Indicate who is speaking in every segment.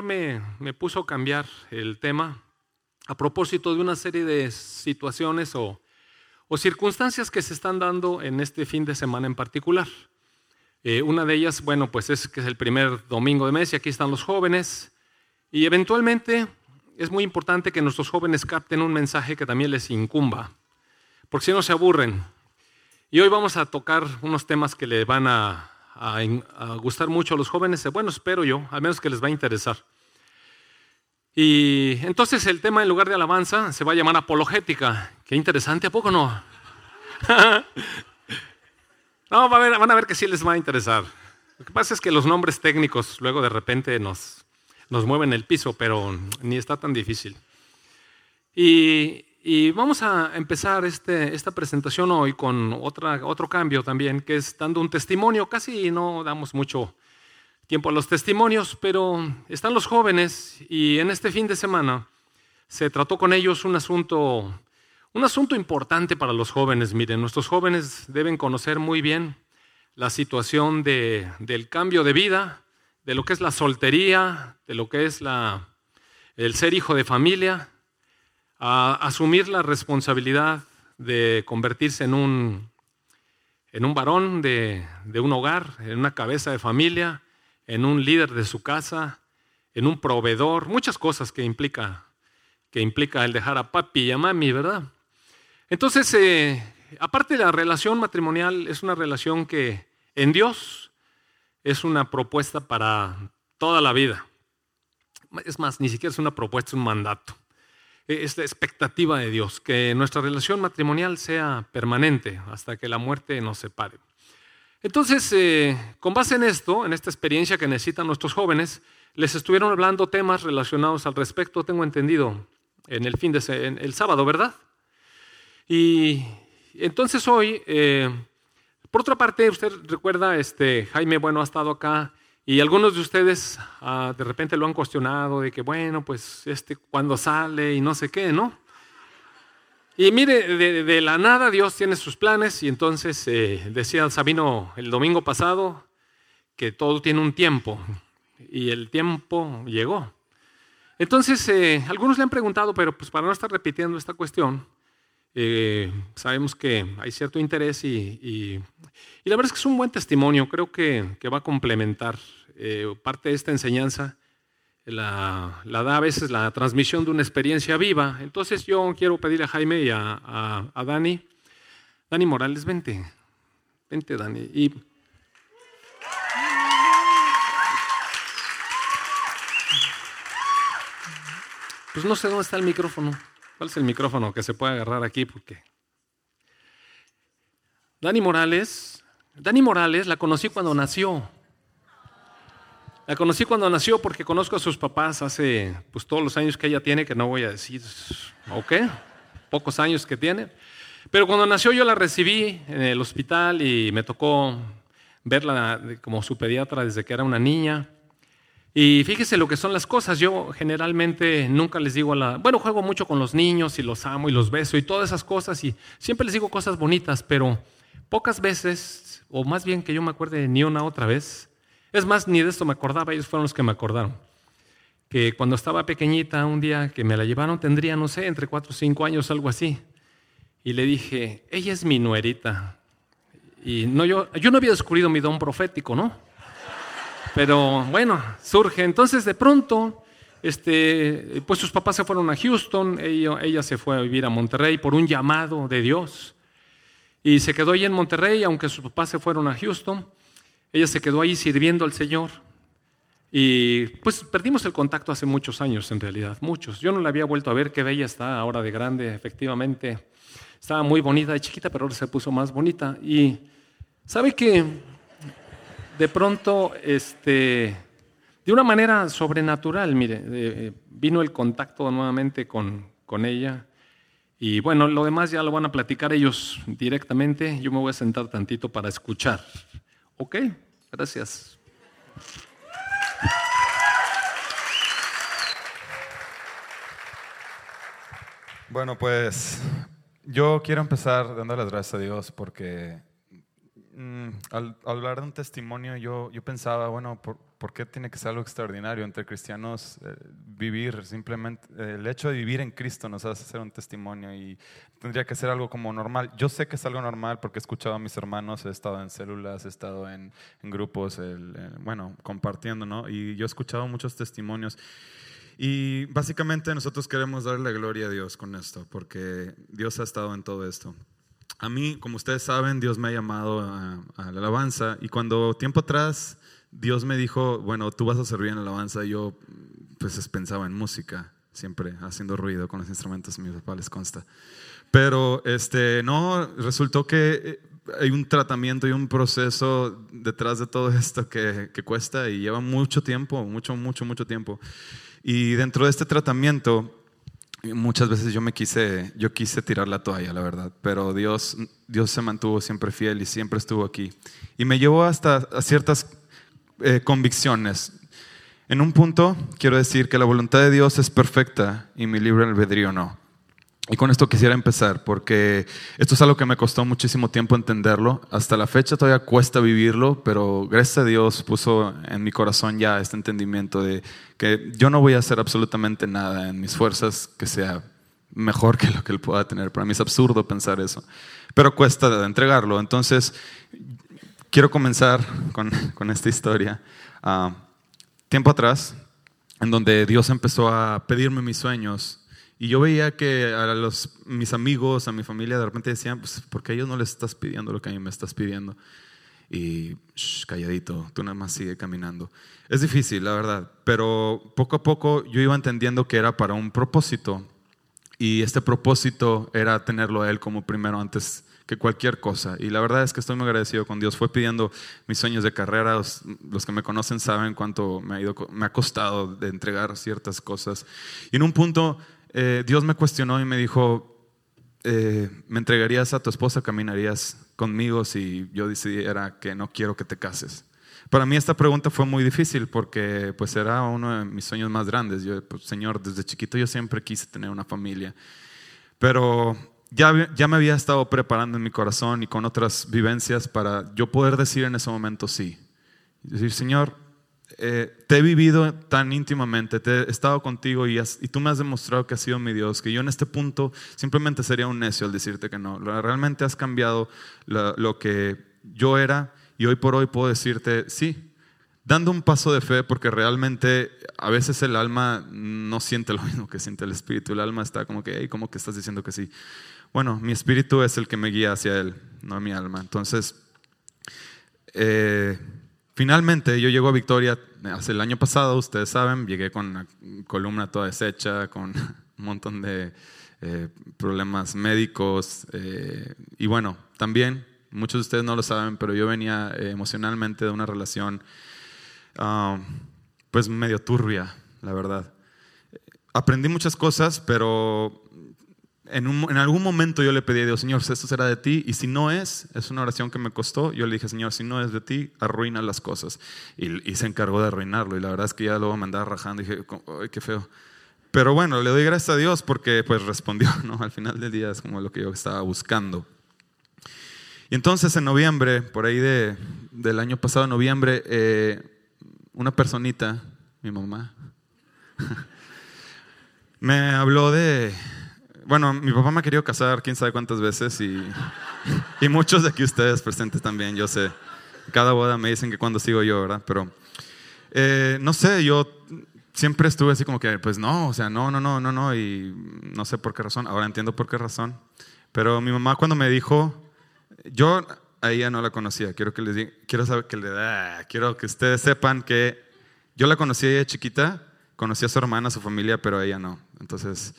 Speaker 1: Me, puso a cambiar el tema a propósito de una serie de situaciones o, o circunstancias que se están dando en este fin de semana en particular. Eh, una de ellas, bueno, pues es que es el primer domingo de mes y aquí están los jóvenes. Y eventualmente es muy importante que nuestros jóvenes capten un mensaje que también les incumba, porque si no se aburren. Y hoy vamos a tocar unos temas que le van a, a, gustar mucho a los jóvenes, bueno, espero yo, al menos que les va a interesar. Y entonces el tema en lugar de alabanza se va a llamar apologética. Qué interesante, ¿a poco no? no, van a ver que sí les va a interesar. Lo que pasa es que los nombres técnicos luego de repente nos, nos mueven el piso, pero ni está tan difícil. Y, y vamos a empezar este, esta presentación hoy con otra, otro cambio también, que es dando un testimonio. Casi no damos mucho tiempo a los testimonios, pero están los jóvenes y en este fin de semana se trató con ellos un asunto, un asunto importante para los jóvenes. Miren, nuestros jóvenes deben conocer muy bien la situación de, del cambio de vida, de lo que es la soltería, de lo que es la, el ser hijo de familia a asumir la responsabilidad de convertirse en un, en un varón de, un hogar, en una cabeza de familia, en un líder de su casa, en un proveedor, muchas cosas que implica, que implica el dejar a papi y a mami, ¿verdad? Entonces, eh, aparte de la relación matrimonial, es una relación que en Dios es una propuesta para toda la vida. Es más, ni siquiera es una propuesta, es un mandato. Esta expectativa de Dios, que nuestra relación matrimonial sea permanente hasta que la muerte nos separe. Entonces, eh, con base en esto, en esta experiencia que necesitan nuestros jóvenes, les estuvieron hablando temas relacionados al respecto, tengo entendido, en el fin de el sábado, ¿verdad? Y entonces hoy, eh, por otra parte, usted recuerda, este, Jaime, bueno, ha estado acá y algunos de ustedes ah, de repente lo han cuestionado de que, bueno, pues este cuando sale y no sé qué, ¿no? Y mire, de, la nada Dios tiene sus planes y entonces eh, decía Sabino el domingo pasado que todo tiene un tiempo y el tiempo llegó. Entonces, eh, algunos le han preguntado, pero pues para no estar repitiendo esta cuestión, eh, sabemos que hay cierto interés y, la verdad es que es un buen testimonio, creo que, va a complementar eh, parte de esta enseñanza, la, da a veces la transmisión de una experiencia viva. Entonces yo quiero pedirle a Jaime y a, Dani, Dani Morales, vente, vente Dani. Pues no sé dónde está el micrófono. ¿Cuál es el micrófono que se puede agarrar aquí? Porque Dani Morales, Dani Morales la conocí cuando nació. La conocí cuando nació porque conozco a sus papás hace pues todos los años que ella tiene, que no voy a decir, ¿ok? Pocos años que tiene. Pero cuando nació yo la recibí en el hospital y me tocó verla como su pediatra desde que era una niña. Y fíjese lo que son las cosas. Yo generalmente nunca les digo a la... Bueno, juego mucho con los niños y los amo y los beso y todas esas cosas y siempre les digo cosas bonitas, pero pocas veces, o más bien que yo me acuerde ni una otra vez, es más, ni de esto me acordaba, ellos fueron los que me acordaron, que cuando estaba pequeñita, un día que me la llevaron, tendría, no sé, entre cuatro o cinco años, algo así, y le dije, ella es mi nuerita. Y no, yo, yo no había descubierto mi don profético, ¿no? Pero bueno, surge. Entonces de pronto, este, pues sus papás se fueron a Houston, ella, ella se fue a vivir a Monterrey por un llamado de Dios. Y se quedó ahí en Monterrey, aunque sus papás se fueron a Houston. Ella se quedó ahí sirviendo al Señor. Y pues perdimos el contacto hace muchos años, en realidad, muchos. Yo no la había vuelto a ver, qué bella está ahora de grande, efectivamente. Estaba muy bonita de chiquita, pero ahora se puso más bonita. Y sabe que de pronto, este, de una manera sobrenatural, mire, eh, vino el contacto nuevamente con, con ella. Y bueno, lo demás ya lo van a platicar ellos directamente. Yo me voy a sentar tantito para escuchar. ¿Ok? Gracias.
Speaker 2: Bueno, pues yo quiero empezar dando las gracias a Dios porque mm, mm, al, hablar de un testimonio, yo, yo pensaba, bueno, ¿por, ¿por, qué tiene que ser algo extraordinario entre cristianos eh, vivir? Simplemente el hecho de vivir en Cristo nos hace ser un testimonio y tendría que ser algo como normal. Yo sé que es algo normal porque he escuchado a mis hermanos, he estado en células, he estado en, en grupos, bueno, compartiendo, ¿no? Y yo he escuchado muchos testimonios. Y básicamente nosotros queremos darle gloria a Dios con esto, porque Dios ha estado en todo esto. A mí, como ustedes saben, Dios me ha llamado a, la alabanza y cuando tiempo atrás Dios me dijo, bueno, tú vas a servir en la alabanza, yo pues pensaba en música, siempre haciendo ruido con los instrumentos, mi papá les consta. Pero este, no, resultó que eh, hay un tratamiento y un proceso detrás de todo esto que cuesta y lleva mucho tiempo, mucho, mucho, mucho tiempo. Y dentro de este tratamiento, muchas veces yo me quise, yo quise tirar la toalla, la verdad, pero Dios, Dios se mantuvo siempre fiel y siempre estuvo aquí. Y me llevó hasta ciertas eh, convicciones. En un punto, quiero decir que la voluntad de Dios es perfecta y mi libre albedrío no. Y con esto quisiera empezar, porque esto es algo que me costó muchísimo tiempo entenderlo. Hasta la fecha todavía cuesta vivirlo, pero gracias a Dios puso en mi corazón ya este entendimiento de que yo no voy a hacer absolutamente nada en mis fuerzas que sea mejor que lo que él pueda tener. Para mí es absurdo pensar eso, pero cuesta entregarlo. Entonces, quiero comenzar con, con esta historia. Uh, tiempo atrás, en donde Dios empezó a pedirme mis sueños y yo veía que a los, mis amigos, a mi familia, de repente decían, pues, ¿por qué a ellos no les estás pidiendo lo que a mí me estás pidiendo? Y calladito, tú nada más sigue caminando. Es difícil, la verdad, pero poco a poco yo iba entendiendo que era para un propósito. Y este propósito era tenerlo a Él como primero antes que cualquier cosa. Y la verdad es que estoy muy agradecido con Dios. Fue pidiendo mis sueños de carrera. Los, los, que me conocen saben cuánto me ha, ido, me ha costado de entregar ciertas cosas. Y en un punto eh, Dios me cuestionó y me dijo, eh, ¿me entregarías a tu esposa, caminarías conmigo si yo decidiera que no quiero que te cases? Para mí esta pregunta fue muy difícil porque pues era uno de mis sueños más grandes. Yo, pues, Señor, desde chiquito yo siempre quise tener una familia, pero ya, ya me había estado preparando en mi corazón y con otras vivencias para yo poder decir en ese momento sí. Decir, Señor, eh, te he vivido tan íntimamente, te he estado contigo y, tú me has demostrado que has sido mi Dios, que yo en este punto simplemente sería un necio al decirte que no. Realmente has cambiado lo, que yo era y hoy por hoy puedo decirte sí, dando un paso de fe porque realmente a veces el alma no siente lo mismo que siente el espíritu. El alma está como que, hey, ¿cómo que estás diciendo que sí? Bueno, mi espíritu es el que me guía hacia él, no mi alma. Entonces, eh, Finalmente yo llego a Victoria hace el año pasado, ustedes saben, llegué con una columna toda deshecha, con un montón de eh, problemas médicos eh, y bueno, también muchos de ustedes no lo saben, pero yo venía eh, emocionalmente de una relación ah, pues medio turbia, la verdad. Aprendí muchas cosas, pero en, algún momento yo le pedí a Dios, Señor, esto será de ti, y si no es, es una oración que me costó, yo le dije, Señor, si no es de ti, arruina las cosas. Y, se encargó de arruinarlo, y la verdad es que ya luego me andaba rajando, y dije, ay, qué feo. Pero bueno, le doy gracias a Dios porque pues respondió, ¿no? Al final del día es como lo que yo estaba buscando. Y entonces en noviembre, por ahí de, del año pasado, noviembre, eh, una personita, mi mamá, me habló de, bueno, mi papá me ha querido casar quién sabe cuántas veces y, muchos de aquí ustedes presentes también, yo sé. Cada boda me dicen que cuando sigo yo, ¿verdad? Pero eh, no sé, yo siempre estuve así como que, pues no, o sea, no, no, no, no, no, y no sé por qué razón, ahora entiendo por qué razón. Pero mi mamá cuando me dijo, yo a ella no la conocía, quiero que les diga, quiero saber que le da, quiero que ustedes sepan que yo la conocí a ella chiquita, conocí a su hermana, a su familia, pero a ella no. Entonces,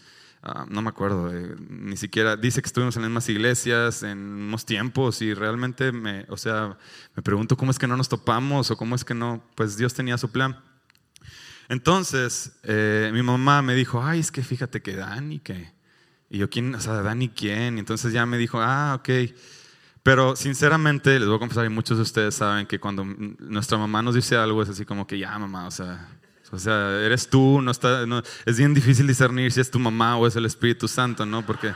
Speaker 2: Ah, no me acuerdo, ni siquiera, dice que estuvimos en las mismas iglesias en unos tiempos y realmente me, o sea, me pregunto cómo es que no nos topamos o cómo es que no, pues Dios tenía su plan. Entonces, eh, mi mamá me dijo, ay, es que fíjate que Dani, que, y yo, ¿quién? O sea, Dani, ¿quién? Entonces ya me dijo, ah, ok. Pero sinceramente, les voy a confesar, y muchos de ustedes saben que cuando nuestra mamá nos dice algo es así como que ya, mamá, o sea, o sea, eres tú, no está, es bien difícil discernir si es tu mamá o es el Espíritu Santo, ¿no? Porque...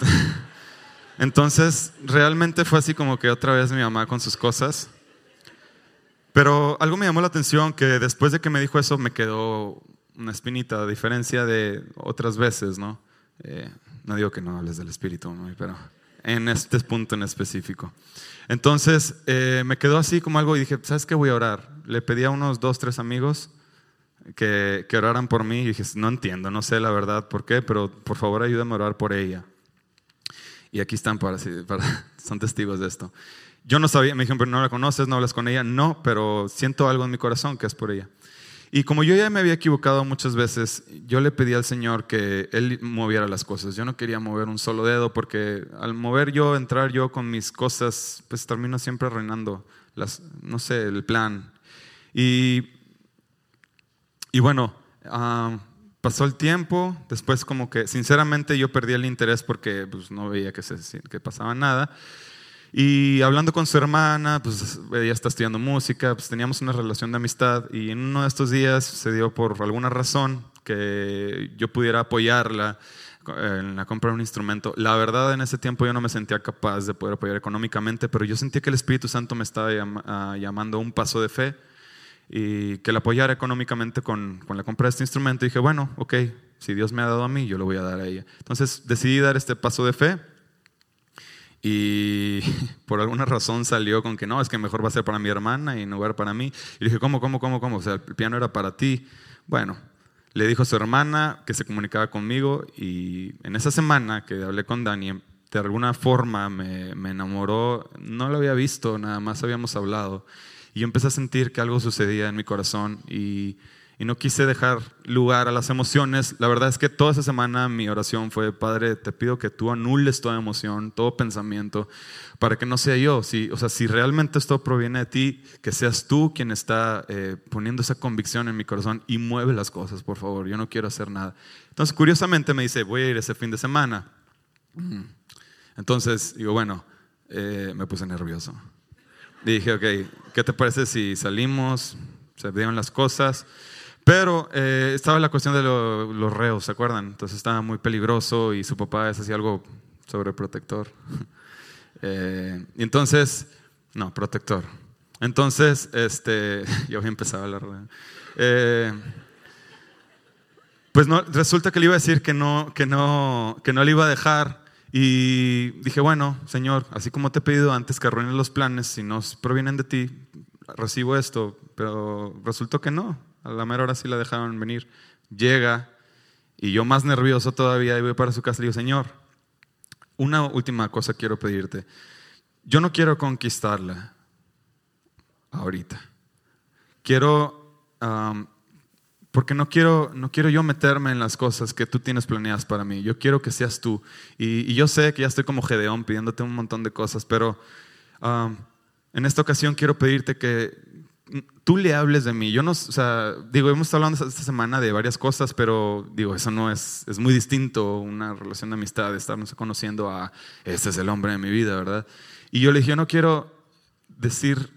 Speaker 2: Entonces, realmente fue así como que otra vez mi mamá con sus cosas. Pero algo me llamó la atención que después de que me dijo eso me quedó una espinita, a diferencia de otras veces, ¿no? Eh, no digo que no hables del espíritu, ¿no? pero en este punto en específico. Entonces eh, me quedó así como algo y dije, ¿sabes qué voy a orar? Le pedí a unos dos, tres amigos que, que oraran por mí y dije, no entiendo, no sé la verdad por qué, pero por favor ayúdame a orar por ella. Y aquí están para, para son testigos de esto. Yo no sabía, me dijeron, pero no la conoces, no hablas con ella. No, pero siento algo en mi corazón que es por ella. Y como yo ya me había equivocado muchas veces, yo le pedí al Señor que Él moviera las cosas. Yo no quería mover un solo dedo porque al mover yo, entrar yo con mis cosas, pues termino siempre arruinando, las, no sé, el plan. Y, y bueno, pasó el tiempo, después como que sinceramente yo perdí el interés porque pues, no veía que, se, que pasaba nada. Y hablando con su hermana, pues ella está estudiando música, pues teníamos una relación de amistad y en uno de estos días se dio por alguna razón que yo pudiera apoyarla en la compra de un instrumento. La verdad, en ese tiempo yo no me sentía capaz de poder apoyar económicamente, pero yo sentía que el Espíritu Santo me estaba ah, llamando a un paso de fe y que la apoyara económicamente con, con la compra de este instrumento. Y dije, bueno, ok, si Dios me ha dado a mí, yo lo voy a dar a ella. Entonces decidí dar este paso de fe y por alguna razón salió con que no, es que mejor va a ser para mi hermana y no va a ser para mí. Y le dije, ¿cómo, cómo, cómo, cómo? O sea, el piano era para ti. Bueno, le dijo a su hermana que se comunicaba conmigo y en esa semana que hablé con Dani, de alguna forma me, me enamoró. No lo había visto, nada más habíamos hablado. Y empecé a sentir que algo sucedía en mi corazón y y no quise dejar lugar a las emociones. La verdad es que toda esa semana mi oración fue, Padre, te pido que tú anules toda emoción, todo pensamiento, para que no sea yo. Si, o sea, si realmente esto proviene de ti, que seas tú quien está eh, poniendo esa convicción en mi corazón y mueve las cosas, por favor. Yo no quiero hacer nada. Entonces, curiosamente me dice, voy a ir ese fin de semana. Mm. Entonces, digo, bueno, eh, me puse nervioso. Dije, ok, ¿qué te parece si salimos? Se dieron las cosas. Pero eh, estaba la cuestión de los reos, ¿se acuerdan? Entonces estaba muy peligroso y su papá es así algo sobreprotector. eh, y entonces, no, protector. Entonces, este, yo había empezado a hablar. Eh, pues no, resulta que le iba a decir que no, que no, que no le iba a dejar. Y dije, bueno, Señor, así como te he pedido antes que arruinen los planes, si no provienen de ti, recibo esto. Pero resultó que no. A la mera hora sí la dejaron venir. Llega y yo más nervioso todavía y voy para su casa y digo, Señor, una última cosa quiero pedirte. Yo no quiero conquistarla ahorita. Quiero, porque no quiero, no quiero yo meterme en las cosas que tú tienes planeadas para mí. Yo quiero que seas tú. Y, yo sé que ya estoy como Gedeón pidiéndote un montón de cosas, pero en esta ocasión quiero pedirte que, tú le hables de mí. Yo no, o sea, digo, hemos hablado esta semana de varias cosas, pero digo, eso no es, es muy distinto una relación de amistad, de estarnos conociendo a, este es el hombre de mi vida, ¿verdad? Y yo le dije, yo no quiero decir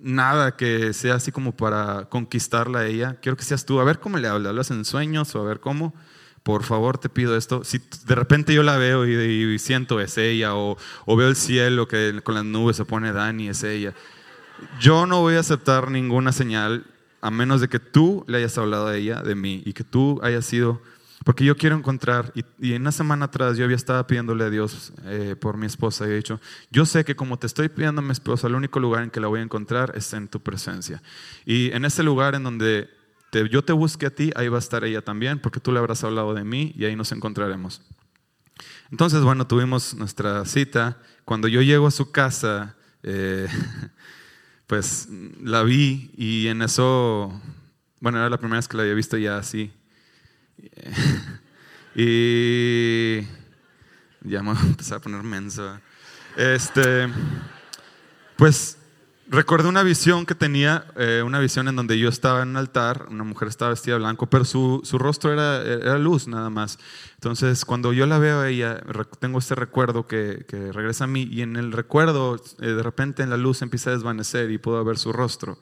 Speaker 2: nada que sea así como para conquistarla a ella, quiero que seas tú, a ver cómo le hablas, hablas en sueños o a ver cómo. Por favor, te pido esto. Si de repente yo la veo y, siento es ella, o, o veo el cielo que con las nubes se pone Dani, es ella yo no voy a aceptar ninguna señal a menos de que tú le hayas hablado a ella de mí y que tú hayas sido, porque yo quiero encontrar, y, en una semana atrás yo había estado pidiéndole a Dios eh, por mi esposa y he dicho, yo sé que como te estoy pidiendo a mi esposa, el único lugar en que la voy a encontrar es en tu presencia. Y en ese lugar en donde yo te busque a ti, ahí va a estar ella también, porque tú le habrás hablado de mí y ahí nos encontraremos. Entonces, bueno, tuvimos nuestra cita. Cuando yo llego a su casa, eh, pues la vi y en eso, bueno, era la primera vez que la había visto ya así. y ya me empecé a poner menso. Este, pues Recuerdo una visión que tenía, eh, una visión en donde yo estaba en un altar, una mujer estaba vestida de blanco, pero su, su rostro era, era, luz nada más. Entonces, cuando yo la veo a ella, tengo este recuerdo que, que regresa a mí y en el recuerdo, eh, de repente en la luz empieza a desvanecer y puedo ver su rostro.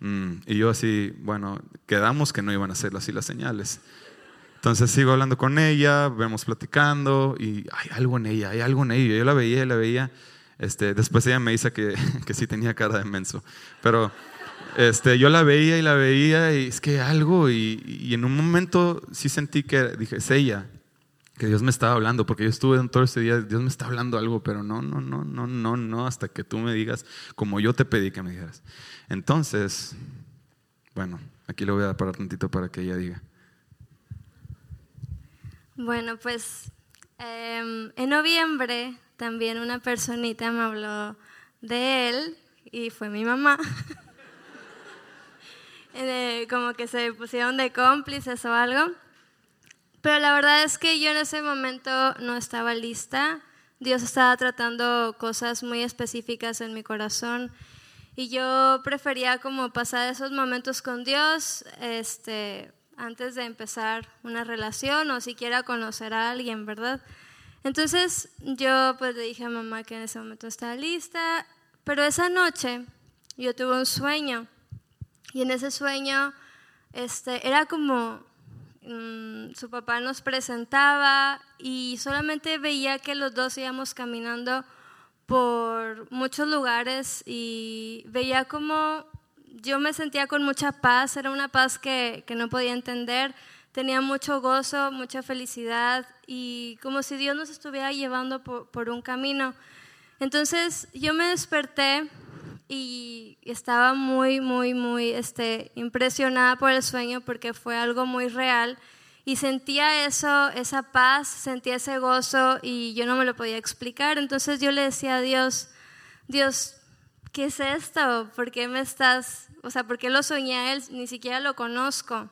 Speaker 2: Mm, y yo así, bueno, quedamos que no iban a ser así las señales. Entonces sigo hablando con ella, vemos platicando y hay algo en ella, hay algo en ella. Yo la veía y la veía. Este, después ella me dice que, que sí tenía cara de menso. Pero este, yo la veía y la veía y es que algo y, y en un momento sí sentí que dije, es ella, que Dios me estaba hablando, porque yo estuve todo ese día, Dios me está hablando algo, pero no, no, no, no, no, no, hasta que tú me digas como yo te pedí que me dijeras. Entonces, bueno, aquí le voy a parar tantito para que ella diga.
Speaker 3: Bueno, pues em, en noviembre también una personita me habló de él y fue mi mamá. como que se pusieron de cómplices o algo. Pero la verdad es que yo en ese momento no estaba lista. Dios estaba tratando cosas muy específicas en mi corazón y yo prefería como pasar esos momentos con Dios este, antes de empezar una relación o siquiera conocer a alguien, ¿verdad? Entonces yo pues le dije a mamá que en ese momento estaba lista, pero esa noche yo tuve un sueño y en ese sueño este, era como mm, su papá nos presentaba y solamente veía que los dos íbamos caminando por muchos lugares y veía como yo me sentía con mucha paz, era una paz que, que no podía entender, tenía mucho gozo, mucha felicidad y como si Dios nos estuviera llevando por, por un camino. Entonces yo me desperté y estaba muy, muy, muy este, impresionada por el sueño porque fue algo muy real y sentía eso, esa paz, sentía ese gozo y yo no me lo podía explicar. Entonces yo le decía a Dios, Dios, ¿qué es esto? ¿Por qué me estás, o sea, por qué lo soñé a él? Ni siquiera lo conozco.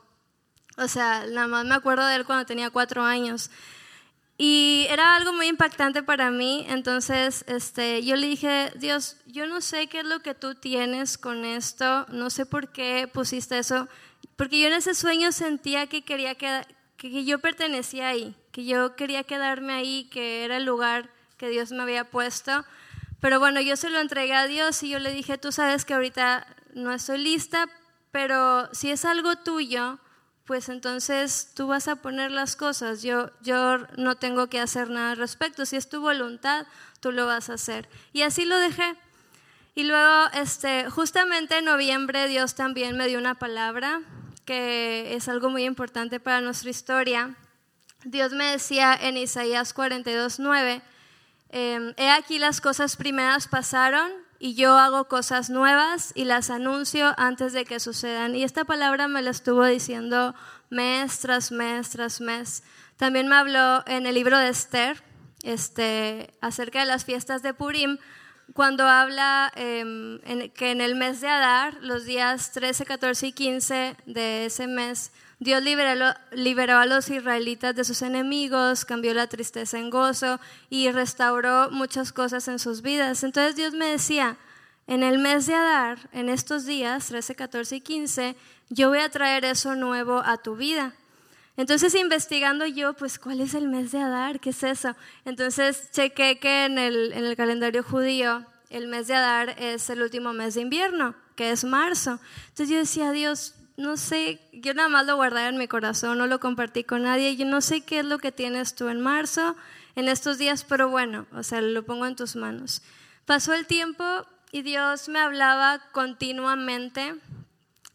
Speaker 3: O sea, nada más me acuerdo de él cuando tenía cuatro años. Y era algo muy impactante para mí, entonces este, yo le dije, Dios, yo no sé qué es lo que tú tienes con esto, no sé por qué pusiste eso, porque yo en ese sueño sentía que quería que, que yo pertenecía ahí, que yo quería quedarme ahí, que era el lugar que Dios me había puesto. Pero bueno, yo se lo entregué a Dios y yo le dije, tú sabes que ahorita no estoy lista, pero si es algo tuyo, pues entonces tú vas a poner las cosas. Yo, yo no tengo que hacer nada al respecto. Si es tu voluntad, tú lo vas a hacer. Y así lo dejé. Y luego, este, justamente en noviembre, Dios también me dio una palabra que es algo muy importante para nuestra historia. Dios me decía en Isaías 42, 9, em, he aquí las cosas primeras pasaron y yo hago cosas nuevas y las anuncio antes de que sucedan. Y esta palabra me la estuvo diciendo mes tras mes tras mes. También me habló en el libro de Esther este, acerca de las fiestas de Purim, cuando habla em, que en el mes de Adar, los días 13, 14 y 15 de ese mes, Dios liberó, liberó, a los israelitas de sus enemigos, cambió la tristeza en gozo y restauró muchas cosas en sus vidas. Entonces Dios me decía, en el mes de Adar, en estos días, 13, 14 y 15, yo voy a traer eso nuevo a tu vida. Entonces, investigando yo, pues, ¿cuál es el mes de Adar? ¿Qué es eso? Entonces, chequé que en el, en el calendario judío, el mes de Adar es el último mes de invierno, que es marzo. Entonces yo decía, Dios, no sé, yo nada más lo guardaba en mi corazón, no lo compartí con nadie, yo no sé qué es lo que tienes tú en marzo, en estos días, pero bueno, o sea, lo pongo en tus manos. Pasó el tiempo y Dios me hablaba continuamente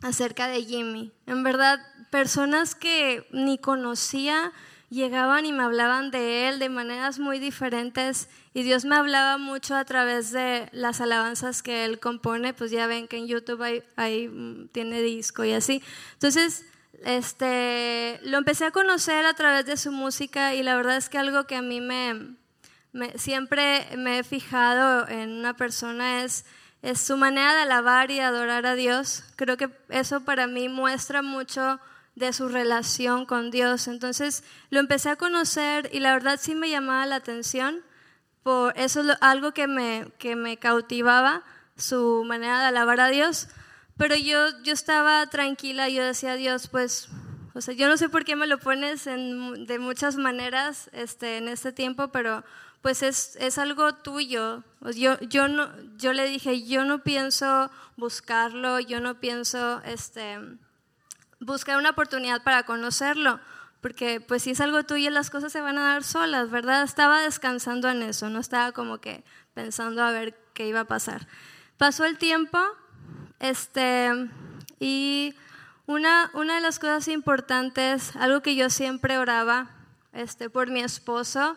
Speaker 3: acerca de Jimmy. En verdad, personas que ni conocía llegaban y me hablaban de él de maneras muy diferentes y Dios me hablaba mucho a través de las alabanzas que él compone, pues ya ven que en YouTube hay, mm, tiene disco y así. Entonces, este, lo empecé a conocer a través de su música y la verdad es que algo que a mí me, me siempre me he fijado en una persona es es su manera de alabar y adorar a Dios. Creo que eso para mí muestra mucho de su relación con Dios. Entonces lo empecé a conocer y la verdad sí me llamaba la atención. Por eso es algo que me, que me cautivaba, su manera de alabar a Dios. Pero yo, yo estaba tranquila, yo decía a Dios, pues, o sea, yo no sé por qué me lo pones en, de muchas maneras este, en este tiempo, pero pues es, es algo tuyo. Yo, yo, no, yo le dije, yo no pienso buscarlo, yo no pienso este, buscar una oportunidad para conocerlo, porque pues si es algo tuyo las cosas se van a dar solas, ¿verdad? Estaba descansando en eso, no estaba como que pensando a ver qué iba a pasar. Pasó el tiempo, este, y una, una de las cosas importantes, algo que yo siempre oraba este, por mi esposo,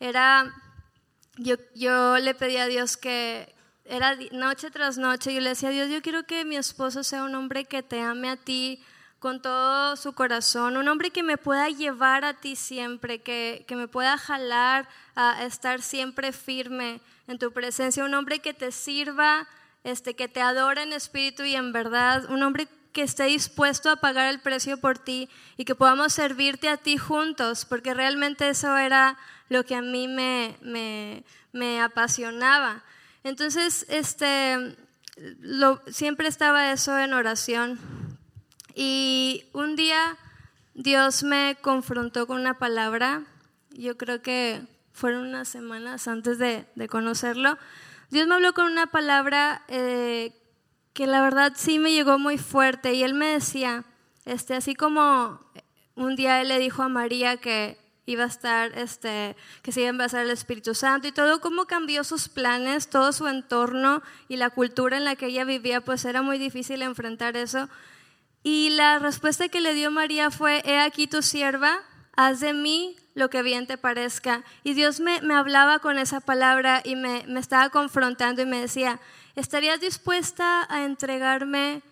Speaker 3: era, yo, yo le pedí a Dios que, era noche tras noche, yo le decía Dios, yo quiero que mi esposo sea un hombre que te ame a ti, con todo su corazón, un hombre que me pueda llevar a ti siempre, que, que, me pueda jalar a estar siempre firme en tu presencia, un hombre que te sirva, este, que te adore en espíritu y en verdad, un hombre que esté dispuesto a pagar el precio por ti y que podamos servirte a ti juntos, porque realmente eso era lo que a mí me, me, me apasionaba. Entonces, este, lo, siempre estaba eso en oración y un día Dios me confrontó con una palabra, yo creo que fueron unas semanas antes de, conocerlo. Dios me habló con una palabra eh, que la verdad sí me llegó muy fuerte y él me decía, este, así como un día él le dijo a María que iba a estar, este, que se iba a envasar el Espíritu Santo y todo, cómo cambió sus planes, todo su entorno y la cultura en la que ella vivía, pues era muy difícil enfrentar eso. Y la respuesta que le dio María fue, he aquí tu sierva, haz de mí lo que bien te parezca. Y Dios me, me hablaba con esa palabra y me, me, estaba confrontando y me decía, ¿estarías dispuesta a entregarme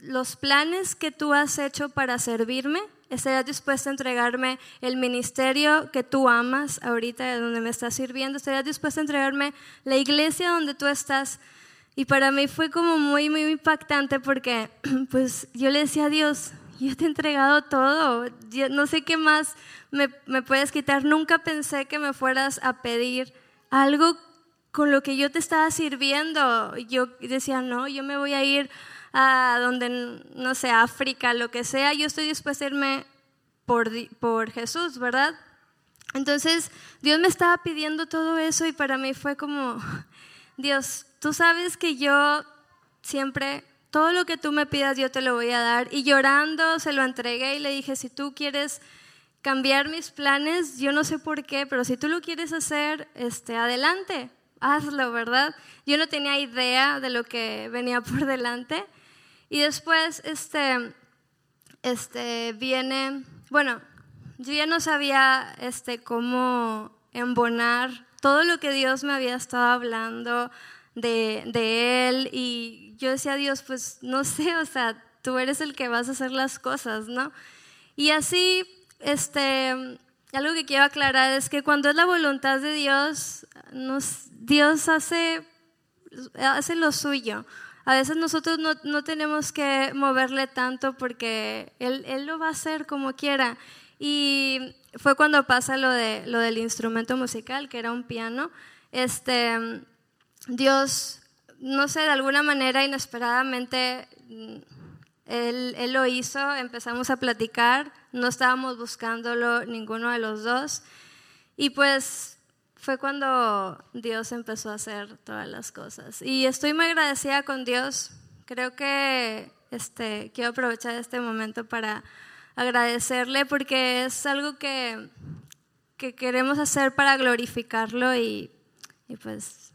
Speaker 3: los planes que tú has hecho para servirme? ¿Estarías dispuesta a entregarme el ministerio que tú amas ahorita, donde me estás sirviendo? ¿Estarías dispuesta a entregarme la iglesia donde tú estás? Y para mí fue como muy, muy impactante porque pues yo le decía a Dios, yo te he entregado todo, no sé qué más me, me, puedes quitar. Nunca pensé que me fueras a pedir algo con lo que yo te estaba sirviendo. Yo decía, no, yo me voy a ir a donde, no sé, África, lo que sea, yo estoy dispuesta a irme por, por Jesús, ¿verdad? Entonces Dios me estaba pidiendo todo eso y para mí fue como, Dios, tú sabes que yo siempre, todo lo que tú me pidas, yo te lo voy a dar. Y llorando se lo entregué y le dije, si tú quieres cambiar mis planes, yo no sé por qué, pero si tú lo quieres hacer, este, adelante, hazlo, ¿verdad? Yo no tenía idea de lo que venía por delante. Y después, este, este, viene, bueno, yo ya no sabía, este, cómo embonar todo lo que Dios me había estado hablando de, de Él y yo decía, Dios, pues no sé, o sea, tú eres el que vas a hacer las cosas, ¿no? Y así, este, algo que quiero aclarar es que cuando es la voluntad de Dios, Dios hace, hace lo suyo. A veces nosotros no, no, tenemos que moverle tanto porque él, él, lo va a hacer como quiera. Y fue cuando pasa lo, de, lo del instrumento musical, que era un piano. Este, Dios, no sé, de alguna manera inesperadamente, mm, él, él, lo hizo, empezamos a platicar, no estábamos buscándolo ninguno de los dos. Y pues fue cuando Dios empezó a hacer todas las cosas. Y estoy muy agradecida con Dios. Creo que este, quiero aprovechar este momento para agradecerle porque es algo que, que queremos hacer para glorificarlo y, y pues...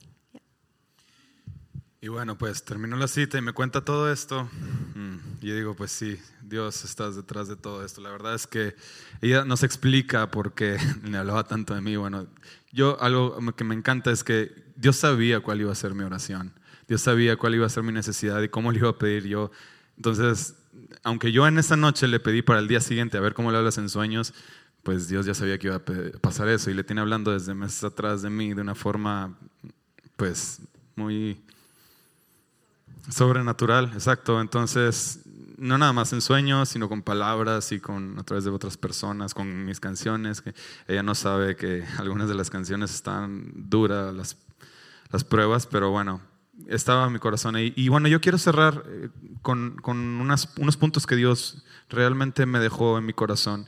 Speaker 2: Y bueno, pues terminó la cita y me cuenta todo esto. Mm, y yo digo, pues sí, Dios estás detrás de todo esto. La verdad es que ella nos explica por qué le hablaba tanto de mí. Bueno, yo algo que me encanta es que Dios sabía cuál iba a ser mi oración. Dios sabía cuál iba a ser mi necesidad y cómo le iba a pedir yo. Entonces, aunque yo en esa noche le pedí para el día siguiente a ver cómo le hablas en sueños, pues Dios ya sabía que iba a pasar eso y le tiene hablando desde meses atrás de mí de una forma, pues, muy sobrenatural, exacto. Entonces, no nada más en sueños, sino con palabras y con a través de otras personas, con mis canciones, que ella no sabe que algunas de las canciones están duras, las, las pruebas, pero bueno, estaba mi corazón ahí. Y bueno, yo quiero cerrar eh, con, con unos puntos que Dios realmente me dejó en mi corazón.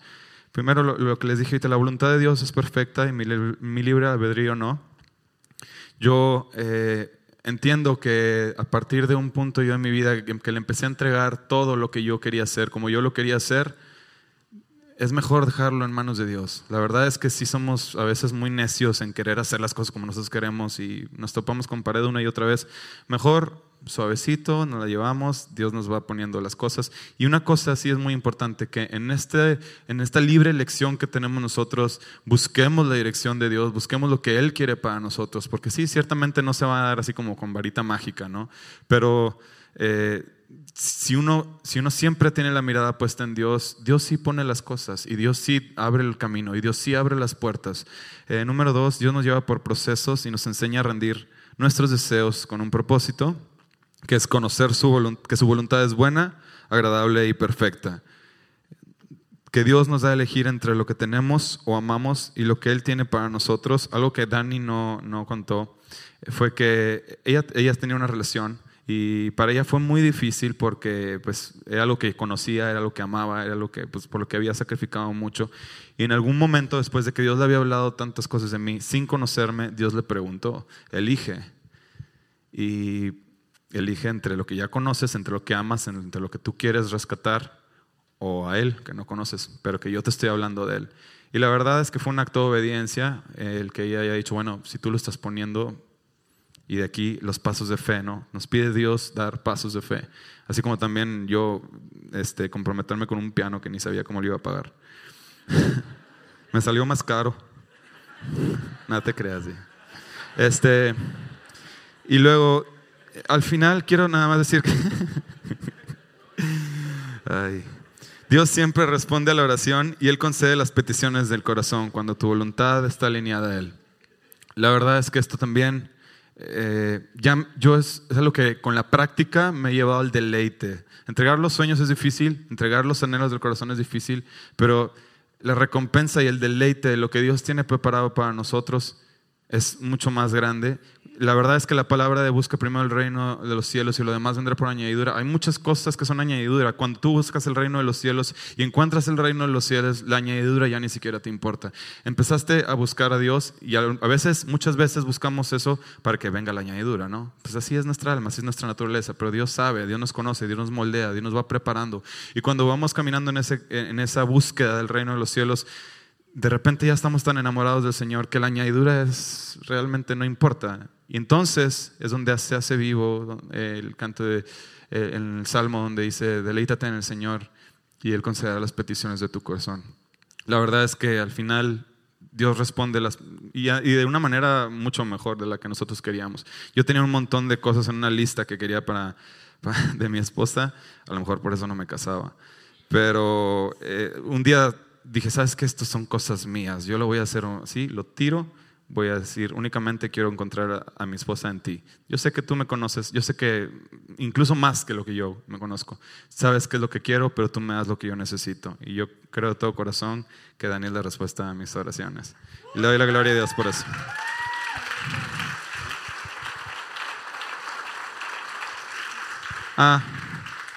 Speaker 2: Primero, lo, que les dije la voluntad de Dios es perfecta y mi, mi libre albedrío no. Yo eh, entiendo que a partir de un punto yo en mi vida que, le empecé a entregar todo lo que yo quería hacer, como yo lo quería hacer, es mejor dejarlo en manos de Dios. La verdad es que sí somos a veces muy necios en querer hacer las cosas como nosotros queremos y nos topamos con pared una y otra vez. Mejor suavecito, nos la llevamos, Dios nos va poniendo las cosas. Y una cosa sí es muy importante, que en, este, en esta libre elección que tenemos nosotros, busquemos la dirección de Dios, busquemos lo que Él quiere para nosotros, porque sí, ciertamente no se va a dar así como con varita mágica, ¿no? Pero... Eh, si uno, si uno siempre tiene la mirada puesta en Dios, Dios sí pone las cosas y Dios sí abre el camino y Dios sí abre las puertas. Eh, número dos, Dios nos lleva por procesos y nos enseña a rendir nuestros deseos con un propósito, que es conocer su que su voluntad es buena, agradable y perfecta. Que Dios nos da a elegir entre lo que tenemos o amamos y lo que Él tiene para nosotros. Algo que Dani no, no contó fue que ella, ella tenía una relación y para ella fue muy difícil porque pues, era lo que conocía, era lo que amaba, era lo que, pues, por lo que había sacrificado mucho. Y en algún momento, después de que Dios le había hablado tantas cosas de mí, sin conocerme, Dios le preguntó, elige. Y elige entre lo que ya conoces, entre lo que amas, entre lo que tú quieres rescatar, o a Él, que no conoces, pero que yo te estoy hablando de Él. Y la verdad es que fue un acto de obediencia el que ella haya dicho, bueno, si tú lo estás poniendo, y de aquí los pasos de fe, ¿no? Nos pide Dios dar pasos de fe. Así como también yo este, comprometerme con un piano que ni sabía cómo lo iba a pagar. Me salió más caro. Nada te creas. Este, y luego, al final quiero nada más decir que Dios siempre responde a la oración y Él concede las peticiones del corazón cuando tu voluntad está alineada a Él. La verdad es que esto también eh, ya yo es, es, algo que con la práctica me ha llevado al deleite. Entregar los sueños es difícil, entregar los anhelos del corazón es difícil, pero la recompensa y el deleite de lo que Dios tiene preparado para nosotros es mucho más grande la verdad es que la palabra de busca primero el reino de los cielos y lo demás vendrá por añadidura. Hay muchas cosas que son añadidura. Cuando tú buscas el reino de los cielos y encuentras el reino de los cielos, la añadidura ya ni siquiera te importa. Empezaste a buscar a Dios y a veces, muchas veces buscamos eso para que venga la añadidura, ¿no? Pues así es nuestra alma, así es nuestra naturaleza. Pero Dios sabe, Dios nos conoce, Dios nos moldea, Dios nos va preparando. Y cuando vamos caminando en, ese, en esa búsqueda del reino de los cielos, de repente ya estamos tan enamorados del Señor que la añadidura es, realmente no importa. Y entonces es donde se hace vivo el canto de, eh, el salmo donde dice, deleítate en el Señor y Él concederá las peticiones de tu corazón. La verdad es que al final Dios responde las, y, de una manera mucho mejor de la que nosotros queríamos. Yo tenía un montón de cosas en una lista que quería para, de mi esposa, a lo mejor por eso no me casaba. Pero eh, un día dije, ¿sabes qué? Estas son cosas mías, yo lo voy a hacer así, lo tiro voy a decir, únicamente quiero encontrar a, mi esposa en ti. Yo sé que tú me conoces, yo sé que incluso más que lo que yo me conozco. Sabes qué es lo que quiero, pero tú me das lo que yo necesito. Y yo creo de todo corazón que Daniel da respuesta a mis oraciones. Le doy la gloria a Dios por eso. Ah,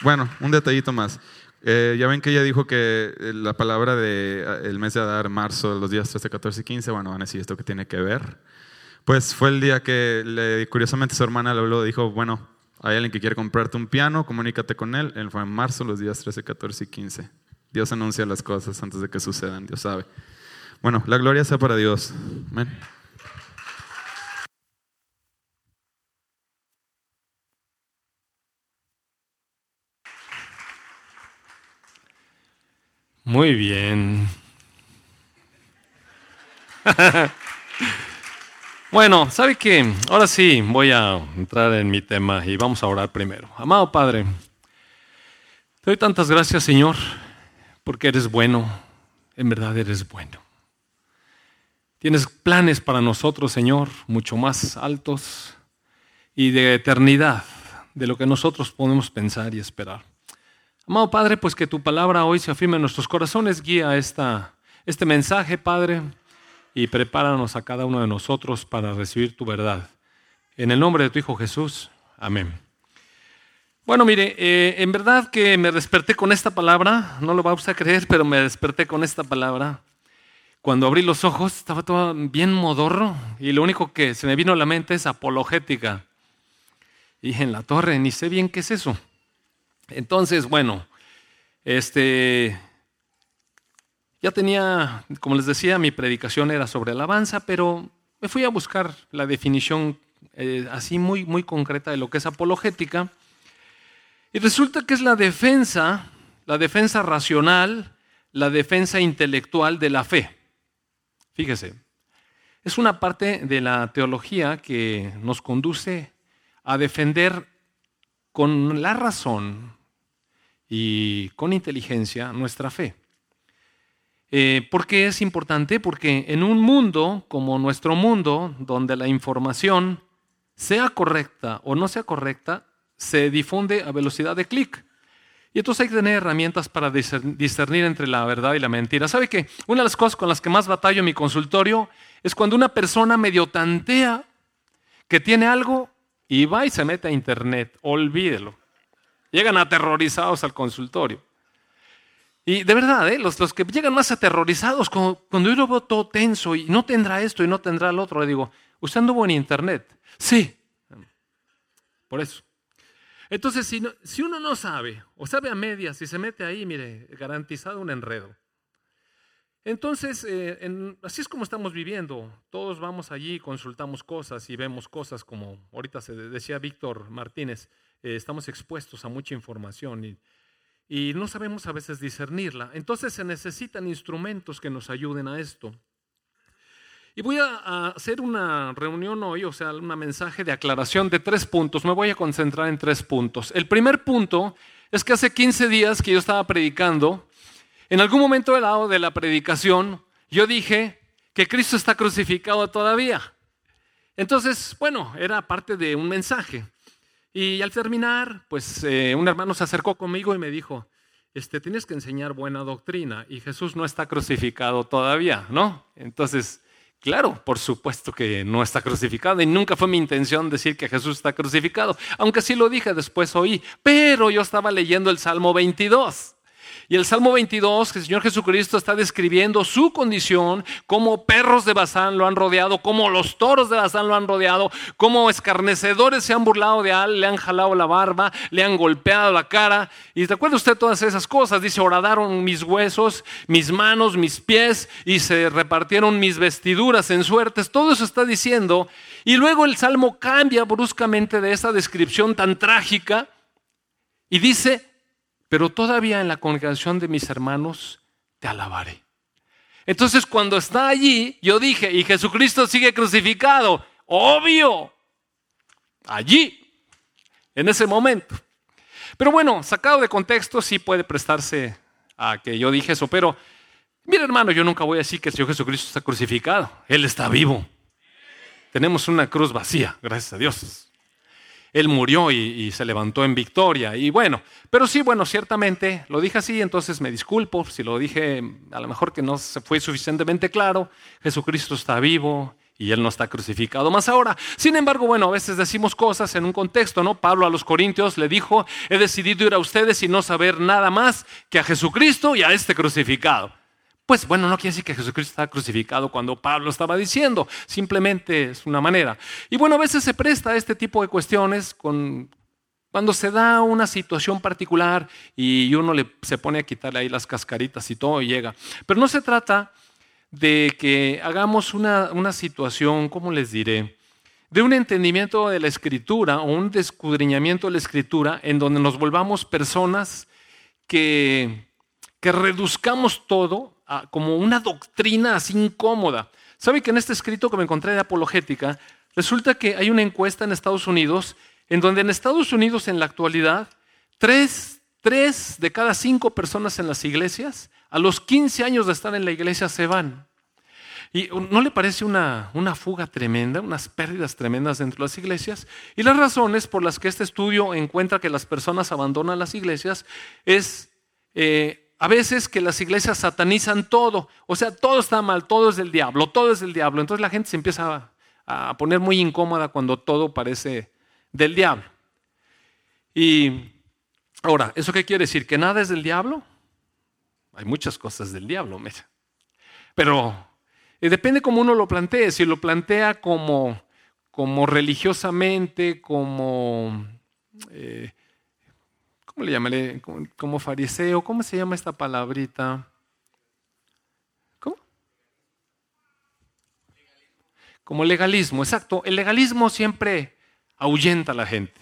Speaker 2: bueno, un detallito más. Eh, ya ven que ella dijo que eh, la palabra del de, el mes de Adar, marzo, los días 13, 14 y 15, bueno, van a decir esto que tiene que ver. Pues fue el día que le, curiosamente su hermana le habló, dijo, bueno, hay alguien que quiere comprarte un piano, comunícate con él. Él fue en marzo, los días 13, 14 y 15. Dios anuncia las cosas antes de que sucedan, Dios sabe. Bueno, la gloria sea para Dios. Amén.
Speaker 1: Muy bien. bueno, ¿sabe qué? Ahora sí voy a entrar en mi tema y vamos a orar primero. Amado Padre, te doy tantas gracias, Señor, porque eres bueno. En verdad eres bueno. Tienes planes para nosotros, Señor, mucho más altos y de eternidad de lo que nosotros podemos pensar y esperar. Amado Padre, pues que tu palabra hoy se afirme en nuestros corazones, guía esta, este mensaje, Padre, y prepáranos a cada uno de nosotros para recibir tu verdad. En el nombre de tu Hijo Jesús, amén. Bueno, mire, eh, en verdad que me desperté con esta palabra, no lo vamos a creer, pero me desperté con esta palabra. Cuando abrí los ojos estaba todo bien modorro y lo único que se me vino a la mente es apologética. Y en la torre, ni sé bien qué es eso. Entonces, bueno, este, Ya tenía, como les decía, mi predicación era sobre alabanza, pero me fui a buscar la definición eh, así muy, muy concreta de lo que es apologética. Y resulta que es la defensa, la defensa racional, la defensa intelectual de la fe. Fíjese, es una parte de la teología que nos conduce a defender con la razón y con inteligencia nuestra fe. Eh, ¿Por qué es importante? Porque en un mundo como nuestro mundo, donde la información, sea correcta o no sea correcta, se difunde a velocidad de clic. Y entonces hay que tener herramientas para discernir entre la verdad y la mentira. ¿Sabe que una de las cosas con las que más batallo en mi consultorio es cuando una persona medio tantea que tiene algo y va y se mete a internet? Olvídelo. Llegan aterrorizados al consultorio. Y de verdad, ¿eh? los, los, que llegan más aterrorizados, cuando, yo lo veo todo tenso y no tendrá esto y no tendrá el otro, le digo, ¿usted anduvo en internet? Sí. Por eso. Entonces, si, si, uno no sabe, o sabe a medias, y se mete ahí, mire, garantizado un enredo. Entonces, eh, así es como estamos viviendo. Todos vamos allí, consultamos cosas y vemos cosas como, ahorita se decía Víctor Martínez, eh, estamos expuestos a mucha información y, y no sabemos a veces discernirla. Entonces se necesitan instrumentos que nos ayuden a esto. Y voy a hacer una reunión hoy, o sea, un mensaje de aclaración de tres puntos. Me voy a concentrar en tres puntos. El primer punto es que hace 15 días que yo estaba predicando, en algún momento del lado de la predicación, yo dije que Cristo está crucificado todavía. Entonces, bueno, era parte de un mensaje. Y al terminar, pues eh, un hermano se acercó conmigo y me dijo, este, tienes que enseñar buena doctrina y Jesús no está crucificado todavía, ¿no? Entonces, Claro, por supuesto que no está crucificado y nunca fue mi intención decir que Jesús está crucificado, aunque sí lo dije después oí, pero yo estaba leyendo el Salmo 22. Y el Salmo 22, que el Señor Jesucristo está describiendo su condición, como perros de Bazán lo han rodeado, como los toros de Bazán lo han rodeado, como escarnecedores se han burlado de él, le han jalado la barba, le han golpeado la cara. Y recuerda usted todas esas cosas. Dice, horadaron mis huesos, mis manos, mis pies, y se repartieron mis vestiduras en suertes. Todo eso está diciendo. Y luego el Salmo cambia bruscamente de esa descripción tan trágica y dice, pero todavía en la congregación de mis hermanos te alabaré. Entonces cuando está allí, yo dije, y Jesucristo sigue crucificado, obvio, allí, en ese momento. Pero bueno, sacado de contexto, sí puede prestarse a que yo dije eso, pero mira hermano, yo nunca voy a decir que el Señor Jesucristo está crucificado, Él está vivo. Tenemos una cruz vacía, gracias a Dios. Él murió y, se levantó en victoria. Y bueno, pero sí, bueno, ciertamente lo dije así, entonces me disculpo si lo dije a lo mejor que no se fue suficientemente claro. Jesucristo está vivo y Él no está crucificado más ahora. Sin embargo, bueno, a veces decimos cosas en un contexto, ¿no? Pablo a los Corintios le dijo, he decidido ir a ustedes y no saber nada más que a Jesucristo y a este crucificado. Pues bueno, no quiere decir que Jesucristo está crucificado cuando Pablo estaba diciendo, simplemente es una manera. Y bueno, a veces se presta a este tipo de cuestiones cuando se da una situación particular y uno le, se pone a quitarle ahí las cascaritas y todo y llega. Pero no se trata de que hagamos una, una situación, ¿cómo les diré? De un entendimiento de la escritura o un descudriñamiento de la escritura en donde nos volvamos personas que, que reduzcamos todo como una doctrina así incómoda. ¿Sabe que en este escrito que me encontré de apologética, resulta que hay una encuesta en Estados Unidos en donde en Estados Unidos en la actualidad, tres, de cada cinco personas en las iglesias, a los 15 años de estar en la iglesia se van. ¿Y no le parece una, una, fuga tremenda, unas pérdidas tremendas dentro de las iglesias? Y las razones por las que este estudio encuentra que las personas abandonan las iglesias es eh, a veces que las iglesias satanizan todo, o sea, todo está mal, todo es del diablo, todo es del diablo. Entonces la gente se empieza a, poner muy incómoda cuando todo parece del diablo. Y ahora, ¿eso qué quiere decir? ¿Que nada es del diablo? Hay muchas cosas del diablo, mira. Pero eh, depende cómo uno lo plantee. Si lo plantea como, como religiosamente, como eh, ¿cómo le llamaré? Como, fariseo, ¿cómo se llama esta palabrita? ¿Cómo? Como legalismo, exacto. El legalismo siempre ahuyenta a la gente.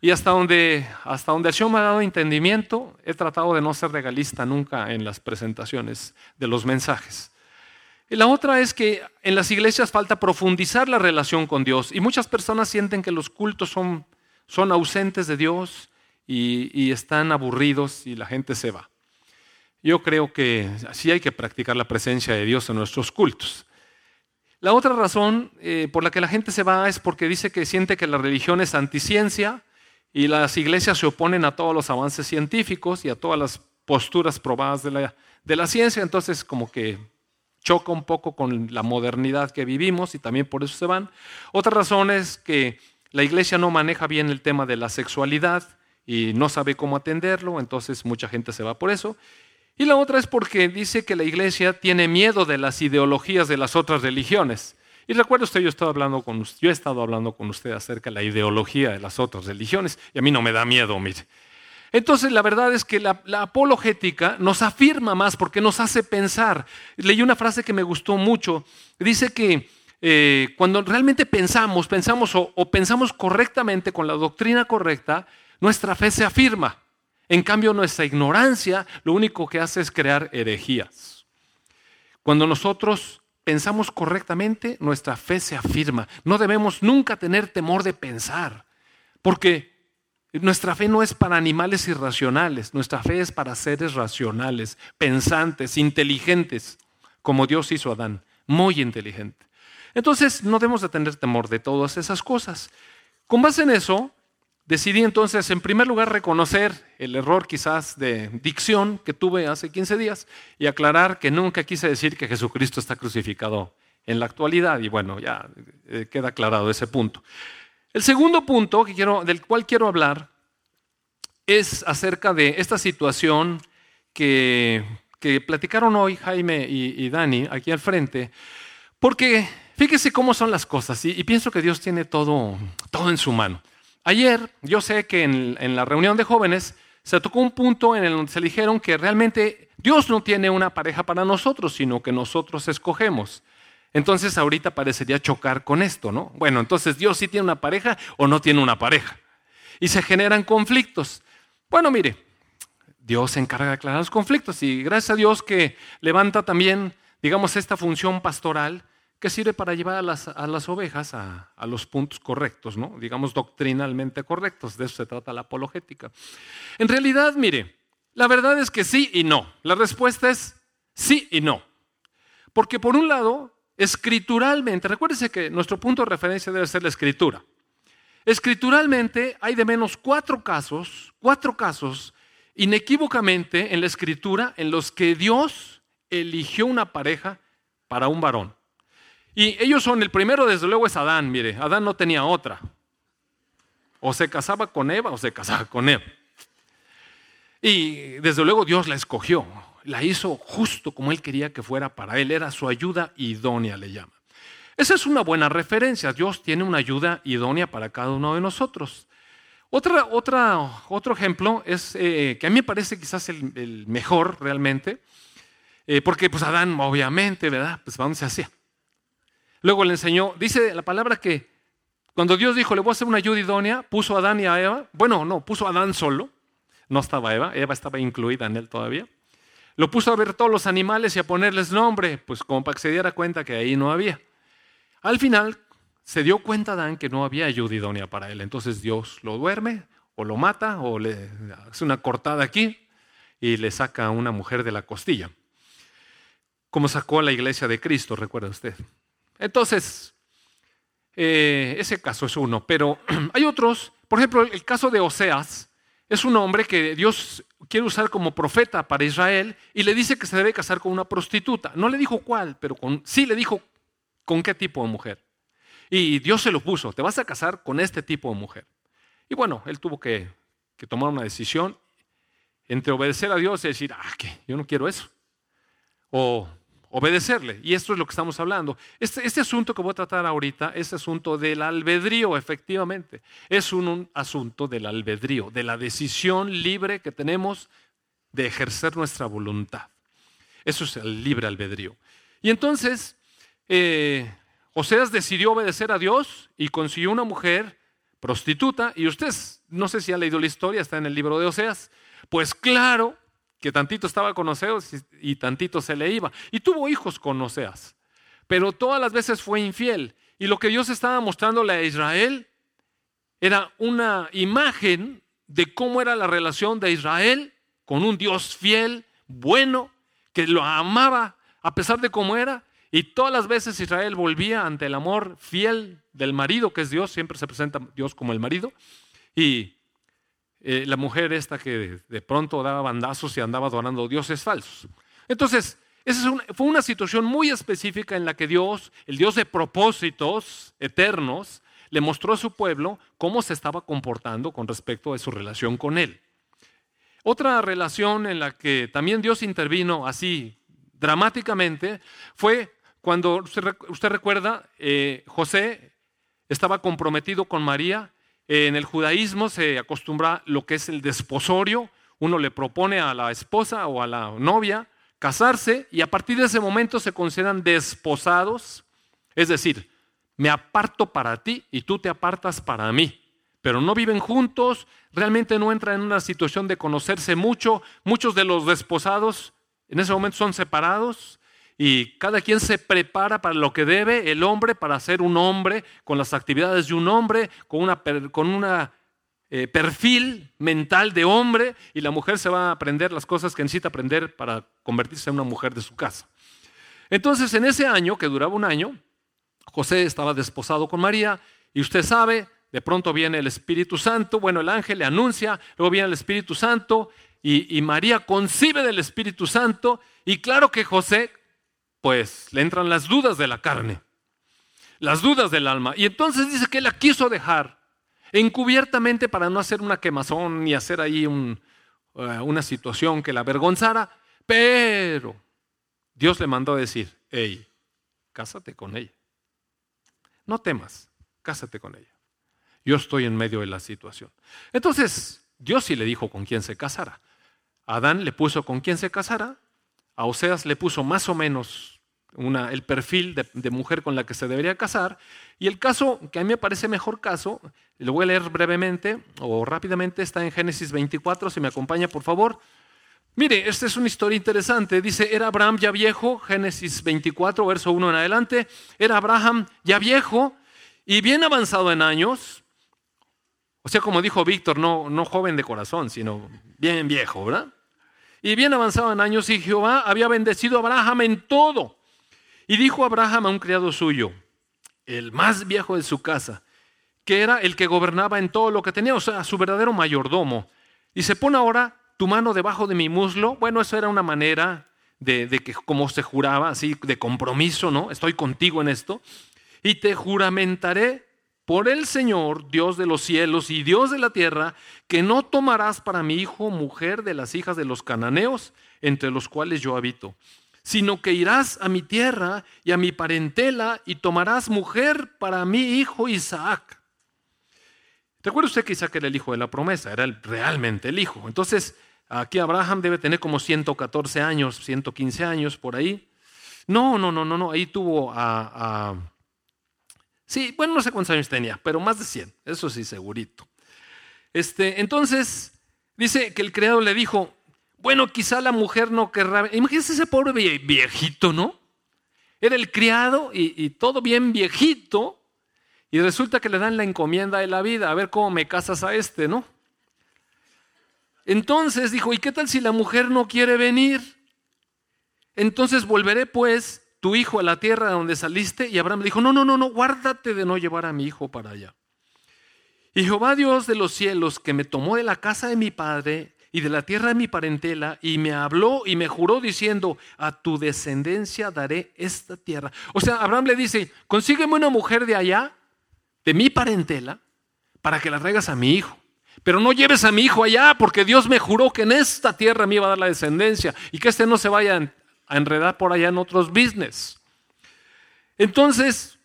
Speaker 1: Y hasta donde, hasta donde el show me ha dado entendimiento, he tratado de no ser legalista nunca en las presentaciones de los mensajes. Y la otra es que en las iglesias falta profundizar la relación con Dios. Y muchas personas sienten que los cultos son, son ausentes de Dios, y, están aburridos y la gente se va. Yo creo que sí hay que practicar la presencia de Dios en nuestros cultos. La otra razón eh, por la que la gente se va es porque dice que siente que la religión es anticiencia y las iglesias se oponen a todos los avances científicos y a todas las posturas probadas de la, de la ciencia, entonces como que choca un poco con la modernidad que vivimos y también por eso se van. Otra razón es que la iglesia no maneja bien el tema de la sexualidad y no sabe cómo atenderlo, entonces mucha gente se va por eso. Y la otra es porque dice que la iglesia tiene miedo de las ideologías de las otras religiones. Y recuerda usted, yo, estaba hablando con, yo he estado hablando con usted acerca de la ideología de las otras religiones y a mí no me da miedo, mire. Entonces, la verdad es que la, apologética nos afirma más porque nos hace pensar. Leí una frase que me gustó mucho. Dice que eh, cuando realmente pensamos, pensamos o pensamos correctamente con la doctrina correcta, nuestra fe se afirma. En cambio, nuestra ignorancia lo único que hace es crear herejías. Cuando nosotros pensamos correctamente, nuestra fe se afirma. No debemos nunca tener temor de pensar, porque nuestra fe no es para animales irracionales, nuestra fe es para seres racionales, pensantes, inteligentes, como Dios hizo a Adán, muy inteligente. Entonces, no debemos de tener temor de todas esas cosas. Con base en eso, Decidí entonces, en primer lugar, reconocer el error quizás de dicción que tuve hace 15 días y aclarar que nunca quise decir que Jesucristo está crucificado en la actualidad. Y bueno, ya eh, queda aclarado ese punto. El segundo punto del cual quiero hablar es acerca de esta situación que, que platicaron hoy Jaime y, Dani aquí al frente, porque fíjese cómo son las cosas y, y pienso que Dios tiene todo, todo en su mano. Ayer yo sé que en, la reunión de jóvenes se tocó un punto en el donde se dijeron que realmente Dios no tiene una pareja para nosotros, sino que nosotros escogemos. Entonces ahorita parecería chocar con esto, ¿no? Bueno, entonces Dios sí tiene una pareja o no tiene una pareja. Y se generan conflictos. Bueno, mire, Dios se encarga de aclarar los conflictos y gracias a Dios que levanta también, digamos, esta función pastoral que sirve para llevar a las, ovejas a, los puntos correctos, ¿no? digamos doctrinalmente correctos. De eso se trata la apologética. En realidad, mire, la verdad es que sí y no. La respuesta es sí y no. Porque por un lado, escrituralmente, recuérdese que nuestro punto de referencia debe ser la escritura. Escrituralmente hay de menos cuatro casos, cuatro casos inequívocamente en la escritura en los que Dios eligió una pareja para un varón. Y ellos son, el primero desde luego es Adán, mire, Adán no tenía otra. O se casaba con Eva o se casaba con Eva. Y desde luego Dios la escogió, la hizo justo como él quería que fuera para él, era su ayuda idónea, le llama. Esa es una buena referencia, Dios tiene una ayuda idónea para cada uno de nosotros. Otra, otra, otro ejemplo es eh, que a mí me parece quizás el, mejor realmente, eh, porque pues Adán obviamente, ¿verdad? Pues ¿para dónde se hacía? Luego le enseñó, dice la palabra que cuando Dios dijo, le voy a hacer una ayuda idónea, puso a Adán y a Eva, bueno, no, puso a Adán solo, no estaba Eva, Eva estaba incluida en él todavía. Lo puso a ver todos los animales y a ponerles nombre, pues como para que se diera cuenta que ahí no había. Al final se dio cuenta Adán que no había ayuda idónea para él, entonces Dios lo duerme o lo mata o le hace una cortada aquí y le saca a una mujer de la costilla, como sacó a la iglesia de Cristo, recuerda usted. Entonces, eh, ese caso es uno, pero hay otros, por ejemplo, el caso de Oseas, es un hombre que Dios quiere usar como profeta para Israel y le dice que se debe casar con una prostituta. No le dijo cuál, pero sí le dijo con qué tipo de mujer. Y Dios se lo puso, te vas a casar con este tipo de mujer. Y bueno, él tuvo que, que tomar una decisión entre obedecer a Dios y decir, ah, que yo no quiero eso. O obedecerle. Y esto es lo que estamos hablando. Este, este, asunto que voy a tratar ahorita es asunto del albedrío, efectivamente. Es un, asunto del albedrío, de la decisión libre que tenemos de ejercer nuestra voluntad. Eso es el libre albedrío. Y entonces, eh, Oseas decidió obedecer a Dios y consiguió una mujer prostituta. Y ustedes, no sé si han leído la historia, está en el libro de Oseas. Pues claro que tantito estaba con Oseas y, tantito se le iba. Y tuvo hijos con Oseas. Pero todas las veces fue infiel. Y lo que Dios estaba mostrándole a Israel era una imagen de cómo era la relación de Israel con un Dios fiel, bueno, que lo amaba a pesar de cómo era. Y todas las veces Israel volvía ante el amor fiel del marido, que es Dios, siempre se presenta Dios como el marido. Y eh, la mujer esta que de, pronto daba bandazos y andaba adorando dioses falsos. Entonces, esa fue una situación muy específica en la que Dios, el Dios de propósitos eternos, le mostró a su pueblo cómo se estaba comportando con respecto a su relación con él. Otra relación en la que también Dios intervino así dramáticamente fue cuando usted, recuerda, eh, José estaba comprometido con María. En el judaísmo se acostumbra lo que es el desposorio. Uno le propone a la esposa o a la novia casarse y a partir de ese momento se consideran desposados. Es decir, me aparto para ti y tú te apartas para mí. Pero no viven juntos, realmente no entran en una situación de conocerse mucho. Muchos de los desposados en ese momento son separados y cada quien se prepara para lo que debe, el hombre para ser un hombre, con las actividades de un hombre, con una, con eh, perfil mental de hombre, y la mujer se va a aprender las cosas que necesita aprender para convertirse en una mujer de su casa. Entonces, en ese año, que duraba un año, José estaba desposado con María y usted sabe, de pronto viene el Espíritu Santo, bueno, el ángel le anuncia, luego viene el Espíritu Santo y, María concibe del Espíritu Santo y claro que José, pues le entran las dudas de la carne, las dudas del alma. Y entonces dice que él la quiso dejar encubiertamente para no hacer una quemazón ni hacer ahí eh, una situación que la avergonzara, pero Dios le mandó a decir, hey, cásate con ella. No temas, cásate con ella. Yo estoy en medio de la situación. Entonces, Dios sí le dijo con quién se casara. Adán le puso con quién se casara. A Oseas le puso más o menos el perfil de, mujer con la que se debería casar. Y el caso que a mí me parece mejor caso, lo voy a leer brevemente o rápidamente, está en Génesis 24, si me acompaña por favor. Mire, esta es una historia interesante. Dice, era Abraham ya viejo, Génesis 24, verso 1 en adelante. Era Abraham ya viejo y bien avanzado en años. O sea, como dijo Víctor, no, no joven de corazón, sino bien viejo, ¿verdad? Y bien avanzado en años y Jehová había bendecido a Abraham en todo. Y dijo Abraham a un criado suyo, el más viejo de su casa, que era el que gobernaba en todo lo que tenía, o sea, su verdadero mayordomo. Y se pone ahora tu mano debajo de mi muslo. Bueno, eso era una manera de, que, como se juraba, así de compromiso, ¿no? Estoy contigo en esto. Y te juramentaré por el Señor, Dios de los cielos y Dios de la tierra, que no tomarás para mi hijo mujer de las hijas de los cananeos, entre los cuales yo habito, sino que irás a mi tierra y a mi parentela y tomarás mujer para mi hijo Isaac. Recuerda usted que Isaac era el hijo de la promesa, era realmente el hijo. Entonces, Aquí Abraham debe tener como 114 años, 115 años por ahí. No, no, no, no, no. Ahí tuvo a, Sí, bueno, no sé cuántos años tenía, pero más de 100, eso sí, segurito. Este, entonces, dice que el criado le dijo, bueno, quizá la mujer no querrá... Imagínense ese pobre viejito, ¿no? Era el criado y, y todo bien viejito, y resulta que le dan la encomienda de la vida, a ver cómo me casas a este, ¿no? Entonces dijo, ¿y qué tal si la mujer no quiere venir? Entonces volveré pues tu hijo a la tierra de donde saliste. Y Abraham dijo, no, no, no, no, guárdate de no llevar a mi hijo para allá. Y Jehová Dios de los cielos, que me tomó de la casa de mi padre y de la tierra de mi parentela, y me habló y me juró diciendo, a tu descendencia daré esta tierra. O sea, Abraham le dice, consígueme una mujer de allá, de mi parentela, para que la traigas a mi hijo. Pero no lleves a mi hijo allá, porque Dios me juró que en esta tierra me iba a dar la descendencia y que este no se vaya a enredar por allá en otros business. Entonces,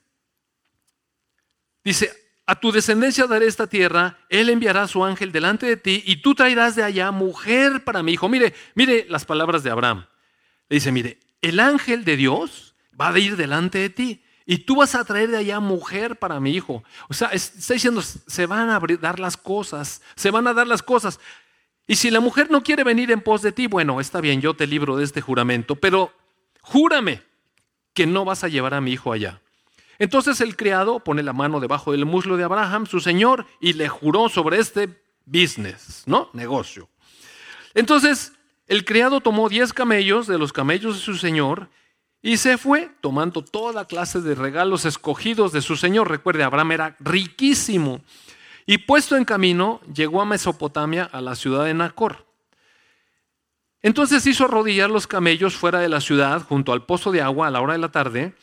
Speaker 1: dice, a tu descendencia daré esta tierra, él enviará a su ángel delante de ti y tú traerás de allá mujer para mi hijo. Mire, mire las palabras de Abraham. Le dice, mire, el ángel de Dios va a ir delante de ti Y tú vas a traer de allá mujer para mi hijo. O sea, está diciendo, se van a dar las cosas, se van a dar las cosas. Y si la mujer no quiere venir en pos de ti, bueno, está bien, yo te libro de este juramento, pero júrame que no vas a llevar a mi hijo allá. Entonces el criado pone la mano debajo del muslo de Abraham, su señor, y le juró sobre este business, ¿no? Negocio. Entonces el criado tomó diez camellos de los camellos de su señor y se fue tomando toda clase de regalos escogidos de su señor. Recuerde, Abraham era riquísimo. Y puesto en camino, llegó a Mesopotamia, a la ciudad de Nacor. Entonces hizo arrodillar los camellos fuera de la ciudad, junto al pozo de agua, a la hora de la tarde,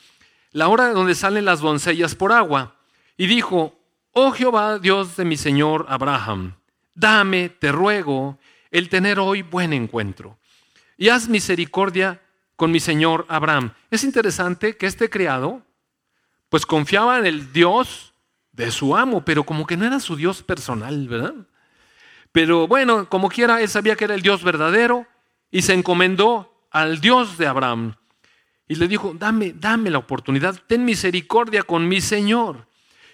Speaker 1: la hora donde salen las doncellas por agua, y dijo, Oh Jehová, Dios de mi Señor Abraham, dame, te ruego, el tener hoy buen encuentro, y haz misericordia con mi Señor Abraham. Es interesante que este criado, pues confiaba en el Dios de su amo, pero como que no era su Dios personal, ¿verdad? Pero bueno, como quiera, él sabía que era el Dios verdadero y se encomendó al Dios de Abraham. Y le dijo, dame, dame la oportunidad, ten misericordia con mi Señor.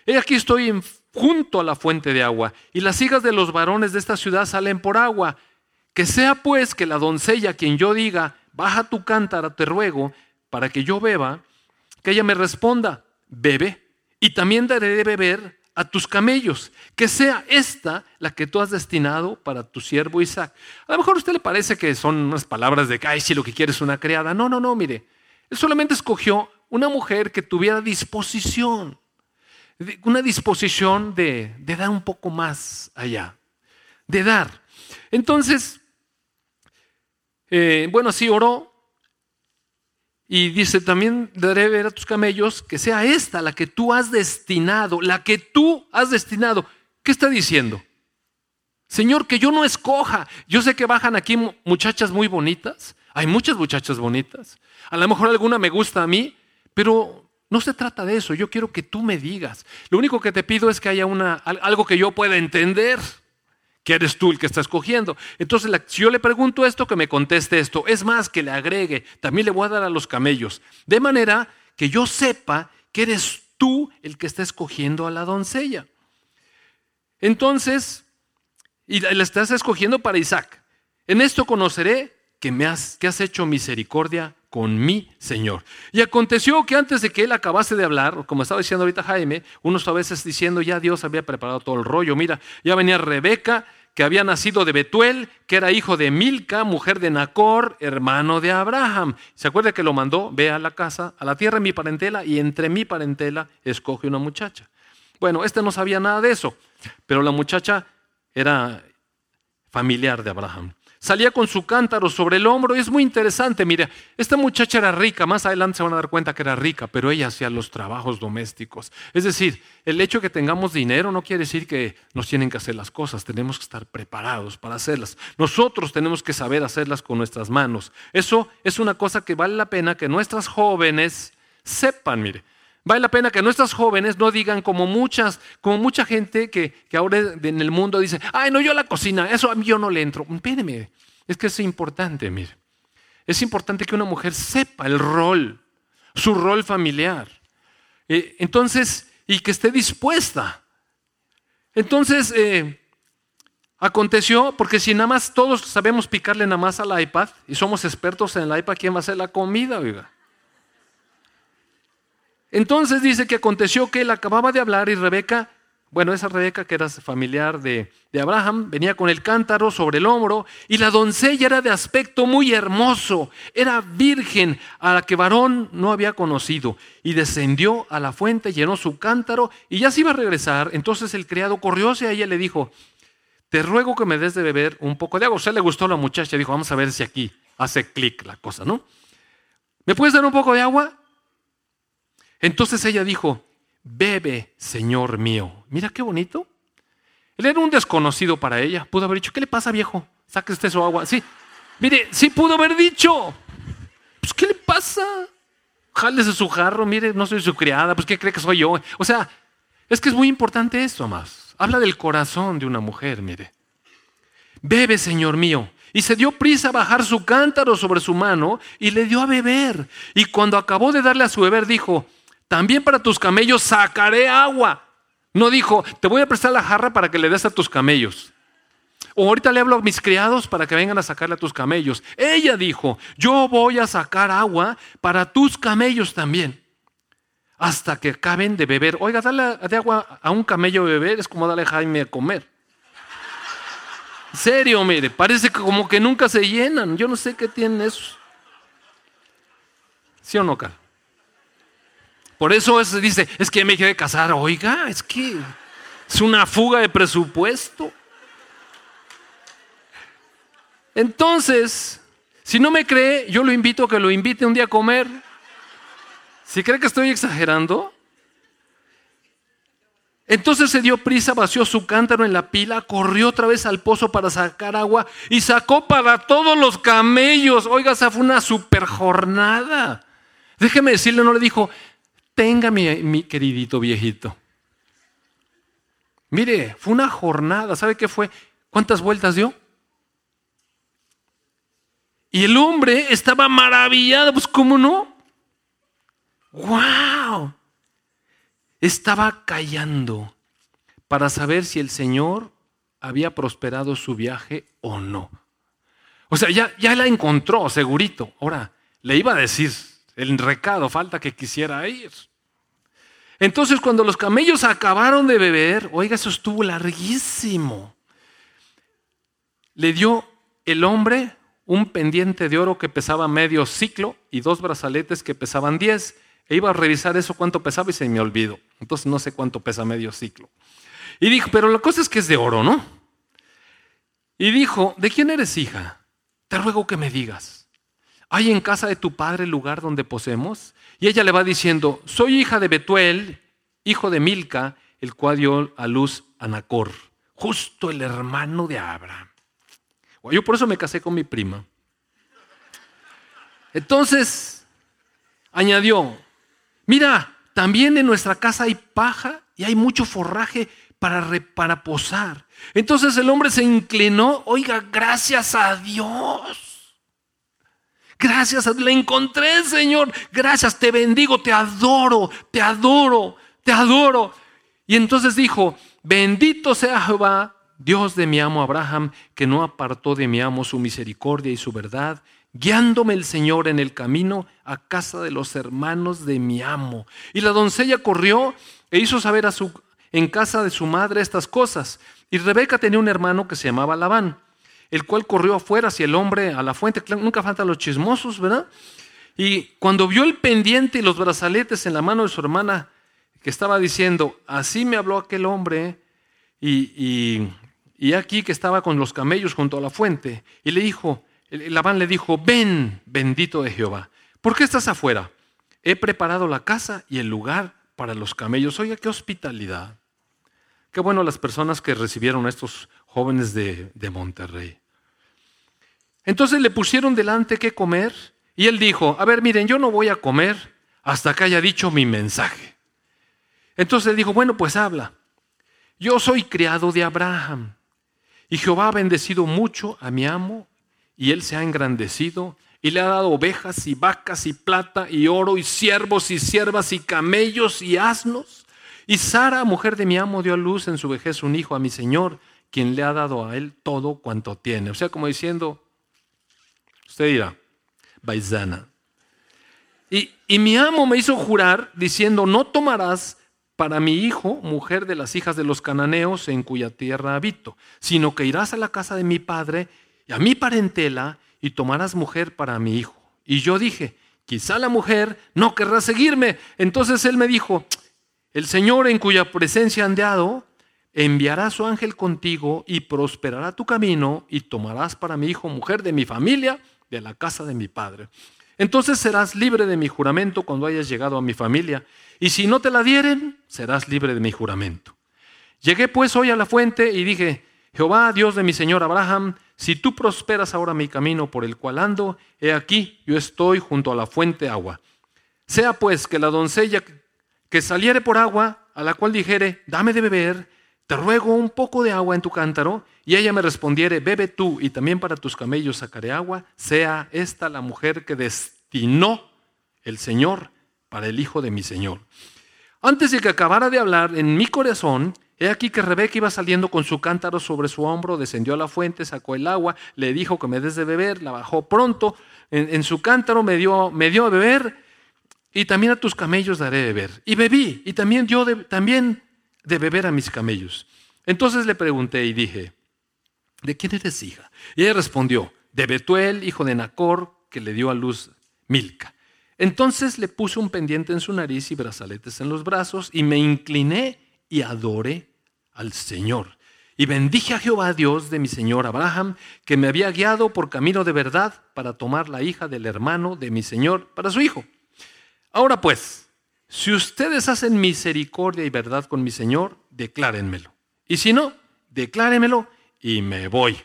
Speaker 1: He aquí estoy junto a la fuente de agua, y las hijas de los varones de esta ciudad salen por agua. Que sea pues que la doncella quien yo diga, baja tu cántara, te ruego, para que yo beba, que ella me responda, bebe, y también daré de beber a tus camellos, que sea esta la que tú has destinado para tu siervo Isaac. A lo mejor a usted le parece que son unas palabras de, ay, si lo que quieres es una criada. No, no, no, mire. Él solamente escogió una mujer que tuviera disposición, una disposición de, de dar un poco más allá, de dar. Entonces, eh, bueno, sí oró, y dice, también daré ver a tus camellos que sea esta la que tú has destinado, la que tú has destinado. ¿Qué está diciendo? Señor, que yo no escoja. Yo sé que bajan aquí muchachas muy bonitas. Hay muchas muchachas bonitas. A lo mejor alguna me gusta a mí, pero no se trata de eso. Yo quiero que tú me digas. Lo único que te pido es que haya una, algo que yo pueda entender que eres tú el que está escogiendo. Entonces, si yo le pregunto esto, que me conteste esto. Es más, que le agregue, también le voy a dar a los camellos. De manera que yo sepa que eres tú el que está escogiendo a la doncella. Entonces, y la estás escogiendo para Isaac. En esto conoceré que, me has, que has hecho misericordia con mi Señor. Y aconteció que antes de que él acabase de hablar, como estaba diciendo ahorita Jaime, uno está a veces diciendo, ya Dios había preparado todo el rollo. Mira, ya venía Rebeca que había nacido de Betuel, que era hijo de Milca, mujer de Nacor, hermano de Abraham. ¿Se acuerda que lo mandó? Ve a la casa, a la tierra de mi parentela, y entre mi parentela escoge una muchacha. Bueno, este no sabía nada de eso, pero la muchacha era familiar de Abraham salía con su cántaro sobre el hombro. Y es muy interesante, mire, esta muchacha era rica, más adelante se van a dar cuenta que era rica, pero ella hacía los trabajos domésticos. Es decir, el hecho de que tengamos dinero no quiere decir que nos tienen que hacer las cosas, tenemos que estar preparados para hacerlas. Nosotros tenemos que saber hacerlas con nuestras manos. Eso es una cosa que vale la pena que nuestras jóvenes sepan, mire. Vale la pena que nuestras jóvenes no digan como muchas, como mucha gente que, que, ahora en el mundo dice, ay, no, yo la cocina, eso a mí yo no le entro. Espéreme, es que es importante, mire. Es importante que una mujer sepa el rol, su rol familiar. Eh, entonces, y que esté dispuesta. Entonces, eh, aconteció, porque si nada más todos sabemos picarle nada más al iPad y somos expertos en el iPad, ¿quién va a hacer la comida, oiga? Entonces dice que aconteció que él acababa de hablar y Rebeca, bueno, esa Rebeca que era familiar de, Abraham, venía con el cántaro sobre el hombro y la doncella era de aspecto muy hermoso, era virgen a la que varón no había conocido y descendió a la fuente, llenó su cántaro y ya se iba a regresar. Entonces el criado corrió hacia ella y le dijo, te ruego que me des de beber un poco de agua. O sea, le gustó la muchacha, dijo, vamos a ver si aquí hace clic la cosa, ¿no? ¿Me puedes dar un poco de agua? Entonces ella dijo, bebe, Señor mío. Mira qué bonito. Él era un desconocido para ella. Pudo haber dicho, ¿qué le pasa, viejo? Saque usted su agua. Sí, mire, sí pudo haber dicho. Pues, ¿qué le pasa? Jálese su jarro, mire, no soy su criada, pues, ¿qué cree que soy yo? O sea, es que es muy importante esto, más. Habla del corazón de una mujer, mire. Bebe, Señor mío. Y se dio prisa a bajar su cántaro sobre su mano y le dio a beber. Y cuando acabó de darle a su beber, dijo, también para tus camellos sacaré agua. No dijo, te voy a prestar la jarra para que le des a tus camellos. O ahorita le hablo a mis criados para que vengan a sacarle a tus camellos. Ella dijo, yo voy a sacar agua para tus camellos también. Hasta que acaben de beber. Oiga, darle de agua a un camello beber es como darle a Jaime a comer. Serio, mire, parece que como que nunca se llenan. Yo no sé qué tienen eso. ¿Sí o no, Carl? Por eso dice, es que me quiere casar. Oiga, es que es una fuga de presupuesto. Entonces, si no me cree, yo lo invito a que lo invite un día a comer. Si cree que estoy exagerando. Entonces se dio prisa, vació su cántaro en la pila, corrió otra vez al pozo para sacar agua y sacó para todos los camellos. Oiga, esa fue una super jornada. Déjeme decirle, no le dijo, tenga mi, queridito viejito. Mire, fue una jornada. ¿Sabe qué fue? ¿Cuántas vueltas dio? Y el hombre estaba maravillado, pues ¿cómo no? ¡Wow! Estaba callando para saber si el Señor había prosperado su viaje o no. O sea, ya, ya la encontró, segurito. Ahora, le iba a decir, el recado, falta que quisiera ir. Entonces cuando los camellos acabaron de beber, oiga, eso estuvo larguísimo. Le dio el hombre un pendiente de oro que pesaba medio ciclo y dos brazaletes que pesaban diez. E iba a revisar eso cuánto pesaba y se me olvidó. Entonces no sé cuánto pesa medio ciclo. Y dijo, pero la cosa es que es de oro, ¿no? Y dijo, ¿de quién eres hija? Te ruego que me digas. ¿Hay en casa de tu padre lugar donde posemos? Y ella le va diciendo, soy hija de Betuel, hijo de Milca, el cual dio a luz a Nacor, justo el hermano de Abraham. Yo por eso me casé con mi prima. Entonces, añadió, mira, también en nuestra casa hay paja y hay mucho forraje para, para posar. Entonces el hombre se inclinó, oiga, gracias a Dios Gracias, la encontré, Señor. Gracias, te bendigo, te adoro, te adoro, te adoro. Y entonces dijo, bendito sea Jehová, Dios de mi amo Abraham, que no apartó de mi amo su misericordia y su verdad, guiándome el Señor en el camino a casa de los hermanos de mi amo. Y la doncella corrió e hizo saber a su, en casa de su madre estas cosas. Y Rebeca tenía un hermano que se llamaba Labán el cual corrió afuera hacia el hombre a la fuente. Nunca faltan los chismosos, ¿verdad? Y cuando vio el pendiente y los brazaletes en la mano de su hermana, que estaba diciendo, así me habló aquel hombre, y, y, aquí que estaba con los camellos junto a la fuente, y le dijo, Labán le dijo, ven, bendito de Jehová, ¿por qué estás afuera? He preparado la casa y el lugar para los camellos. Oiga, qué hospitalidad. Qué bueno las personas que recibieron a estos jóvenes de, de Monterrey. Entonces le pusieron delante qué comer y él dijo, a ver, miren, yo no voy a comer hasta que haya dicho mi mensaje. Entonces él dijo, bueno, pues habla. Yo soy criado de Abraham y Jehová ha bendecido mucho a mi amo y él se ha engrandecido y le ha dado ovejas y vacas y plata y oro y siervos y siervas y camellos y asnos y Sara, mujer de mi amo, dio a luz en su vejez un hijo a mi Señor, quien le ha dado a él todo cuanto tiene. O sea, como diciendo, usted dirá, Baizana. Y, y mi amo me hizo jurar diciendo, no tomarás para mi hijo mujer de las hijas de los cananeos en cuya tierra habito, sino que irás a la casa de mi padre y a mi parentela y tomarás mujer para mi hijo. Y yo dije, quizá la mujer no querrá seguirme. Entonces él me dijo, el Señor en cuya presencia andado enviará su ángel contigo y prosperará tu camino y tomarás para mi hijo mujer de mi familia, de la casa de mi padre. Entonces serás libre de mi juramento cuando hayas llegado a mi familia, y si no te la dieren, serás libre de mi juramento. Llegué pues hoy a la fuente y dije, Jehová, Dios de mi Señor Abraham, si tú prosperas ahora mi camino por el cual ando, he aquí, yo estoy junto a la fuente agua. Sea pues que la doncella que saliere por agua, a la cual dijere, dame de beber, te ruego un poco de agua en tu cántaro, y ella me respondiere, bebe tú, y también para tus camellos sacaré agua, sea esta la mujer que destinó el Señor para el hijo de mi señor. Antes de que acabara de hablar, en mi corazón, he aquí que Rebeca iba saliendo con su cántaro sobre su hombro, descendió a la fuente, sacó el agua, le dijo que me des de beber, la bajó pronto, en, su cántaro me dio, me dio a beber, y también a tus camellos daré de beber. Y bebí, y también de, también de beber a mis camellos. Entonces le pregunté y dije, ¿de quién eres hija? Y ella respondió, de Betuel, hijo de Nacor, que le dio a luz Milca. Entonces le puse un pendiente en su nariz y brazaletes en los brazos, y me incliné y adoré al Señor. Y bendije a Jehová Dios de mi Señor Abraham, que me había guiado por camino de verdad para tomar la hija del hermano de mi Señor para su hijo. Ahora pues, si ustedes hacen misericordia y verdad con mi Señor, declárenmelo. Y si no, declárenmelo y me voy.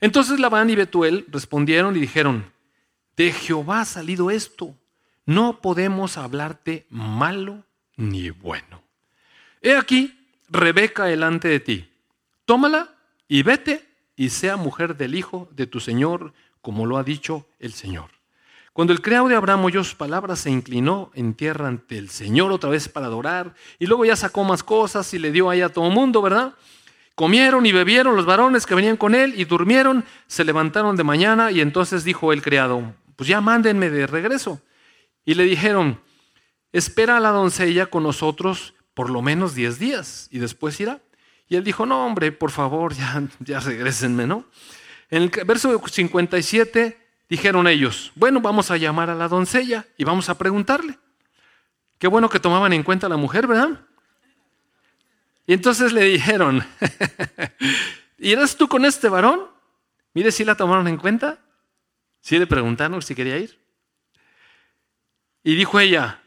Speaker 1: Entonces Labán y Betuel respondieron y dijeron, de Jehová ha salido esto, no podemos hablarte malo ni bueno. He aquí Rebeca delante de ti, tómala y vete y sea mujer del hijo de tu Señor, como lo ha dicho el Señor. Cuando el criado de Abraham oyó sus palabras, se inclinó en tierra ante el Señor otra vez para adorar, y luego ya sacó más cosas y le dio ahí a todo el mundo, ¿verdad? Comieron y bebieron los varones que venían con él y durmieron, se levantaron de mañana y entonces dijo el criado, pues ya mándenme de regreso. Y le dijeron, espera a la doncella con nosotros por lo menos 10 días y después irá. Y él dijo, no hombre, por favor, ya, ya regresenme, ¿no? En el verso 57 dijeron ellos, bueno, vamos a llamar a la doncella y vamos a preguntarle. Qué bueno que tomaban en cuenta a la mujer, ¿verdad? Y entonces le dijeron, ¿irás tú con este varón? Mire si la tomaron en cuenta. Sí le preguntaron si quería ir. Y dijo ella,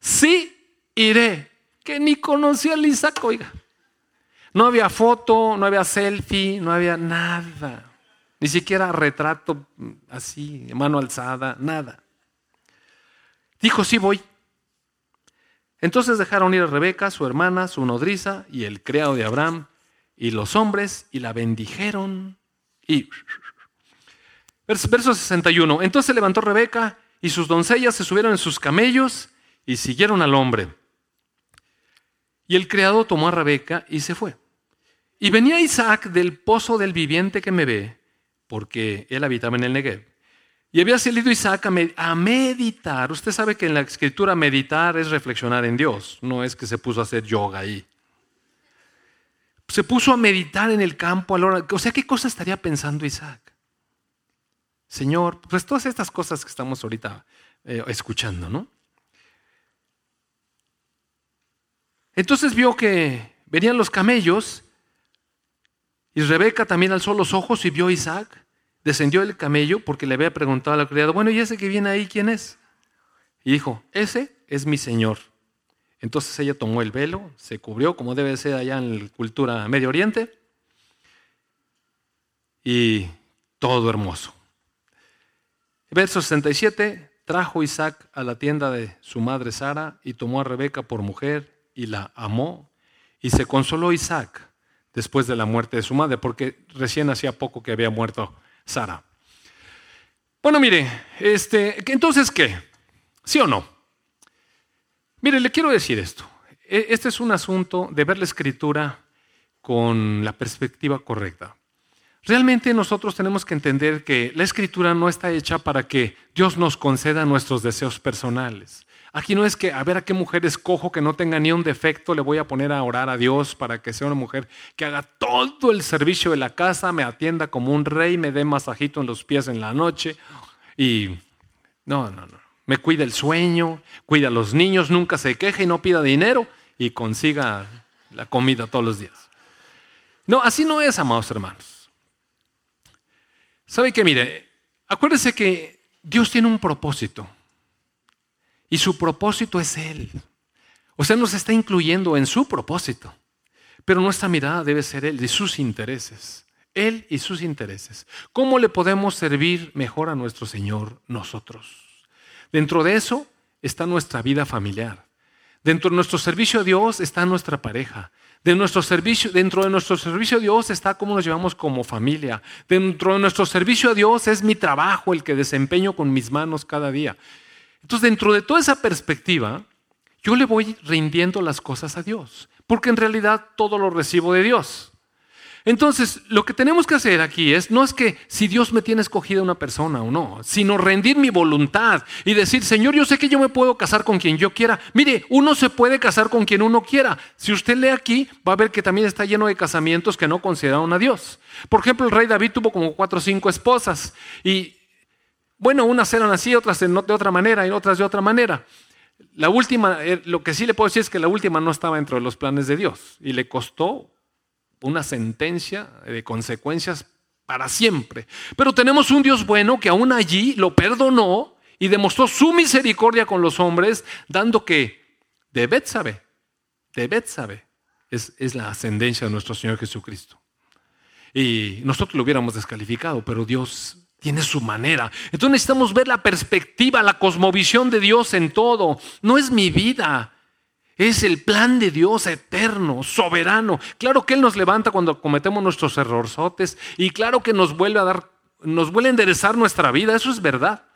Speaker 1: sí, iré. Que ni conocía a Isaac, oiga. No había foto, no había selfie, no había nada. Ni siquiera retrato así, mano alzada, nada. Dijo, sí voy. Entonces dejaron ir a Rebeca, su hermana, su nodriza y el criado de Abraham y los hombres y la bendijeron. Y verso 61. Entonces se levantó Rebeca y sus doncellas se subieron en sus camellos y siguieron al hombre. Y el criado tomó a Rebeca y se fue. Y venía Isaac del pozo del viviente que me ve porque él habitaba en el Negev. Y había salido Isaac a meditar. Usted sabe que en la escritura meditar es reflexionar en Dios, no es que se puso a hacer yoga ahí. Se puso a meditar en el campo a la hora. O sea, ¿qué cosa estaría pensando Isaac? Señor, pues todas estas cosas que estamos ahorita eh, escuchando, ¿no? Entonces vio que venían los camellos y Rebeca también alzó los ojos y vio a Isaac. Descendió el camello porque le había preguntado a la criada, bueno, ¿y ese que viene ahí quién es? Y dijo, ese es mi señor. Entonces ella tomó el velo, se cubrió como debe ser allá en la cultura Medio Oriente y todo hermoso. Verso 67, trajo Isaac a la tienda de su madre Sara y tomó a Rebeca por mujer y la amó y se consoló Isaac después de la muerte de su madre, porque recién hacía poco que había muerto Sara. Bueno, mire, este, entonces, ¿qué? ¿Sí o no? Mire, le quiero decir esto. E, este es un asunto de ver la escritura con la perspectiva correcta. Realmente nosotros tenemos que entender que la escritura no está hecha para que Dios nos conceda nuestros deseos personales. Aquí no es que a ver a qué mujer escojo que no tenga ni un defecto, le voy a poner a orar a Dios para que sea una mujer que haga todo el servicio de la casa, me atienda como un rey, me dé masajito en los pies en la noche y no, no, no. Me cuida el sueño, cuida a los niños, nunca se queje y no pida dinero y consiga la comida todos los días. No, así no es, amados hermanos. ¿Sabe qué? Mire, acuérdese que Dios tiene un propósito. Y su propósito es Él. O sea, nos está incluyendo en su propósito. Pero nuestra mirada debe ser Él y sus intereses. Él y sus intereses. ¿Cómo le podemos servir mejor a nuestro Señor nosotros? Dentro de eso está nuestra vida familiar. Dentro de nuestro servicio a Dios está nuestra pareja. De nuestro servicio, dentro de nuestro servicio a Dios está cómo nos llevamos como familia. Dentro de nuestro servicio a Dios es mi trabajo el que desempeño con mis manos cada día. Entonces, dentro de toda esa perspectiva, yo le voy rindiendo las cosas a Dios, porque en realidad todo lo recibo de Dios. Entonces, lo que tenemos que hacer aquí es, no es que si Dios me tiene escogida una persona o no, sino rendir mi voluntad y decir, Señor, yo sé que yo me puedo casar con quien yo quiera. Mire, uno se puede casar con quien uno quiera. Si usted lee aquí, va a ver que también está lleno de casamientos que no consideraron a Dios. Por ejemplo, el rey David tuvo como cuatro o cinco esposas y, bueno, unas eran así, otras de otra manera y otras de otra manera. La última, eh, lo que sí le puedo decir es que la última no estaba dentro de los planes de Dios y le costó una sentencia de consecuencias para siempre. Pero tenemos un Dios bueno que aún allí lo perdonó y demostró su misericordia con los hombres, dando que de Betsabe, de Betsabe, es, es la ascendencia de nuestro Señor Jesucristo. Y nosotros lo hubiéramos descalificado, pero Dios tiene su manera. Entonces necesitamos ver la perspectiva, la cosmovisión de Dios en todo. No es mi vida, es el plan de Dios eterno, soberano. Claro que Él nos levanta cuando cometemos nuestros errorzotes y claro que nos vuelve a dar, nos vuelve a enderezar nuestra vida, eso es verdad.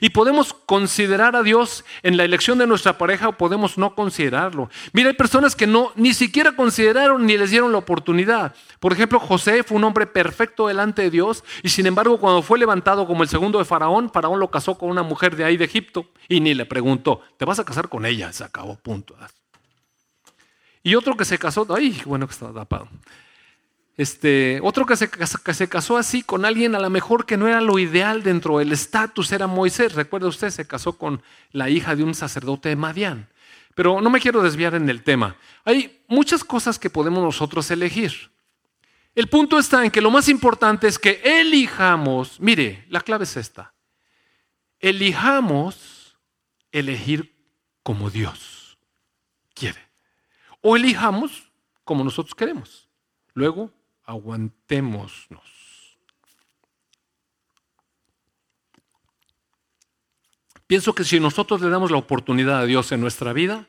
Speaker 1: Y podemos considerar a Dios en la elección de nuestra pareja o podemos no considerarlo. Mira, hay personas que no ni siquiera consideraron ni les dieron la oportunidad. Por ejemplo, José fue un hombre perfecto delante de Dios y sin embargo cuando fue levantado como el segundo de Faraón, Faraón lo casó con una mujer de ahí de Egipto y ni le preguntó, ¿te vas a casar con ella? Se acabó, punto. Y otro que se casó, ay, bueno que está tapado. Este, otro que se, que se, casó así con alguien a lo mejor que no era lo ideal dentro del estatus, era Moisés. Recuerda usted, se casó con la hija de un sacerdote de Madián. Pero no me quiero desviar en el tema. Hay muchas cosas que podemos nosotros elegir. El punto está en que lo más importante es que elijamos, mire, la clave es esta, elijamos elegir como Dios quiere o elijamos como nosotros queremos. Luego, aguantémonos. Pienso que si nosotros le damos la oportunidad a Dios en nuestra vida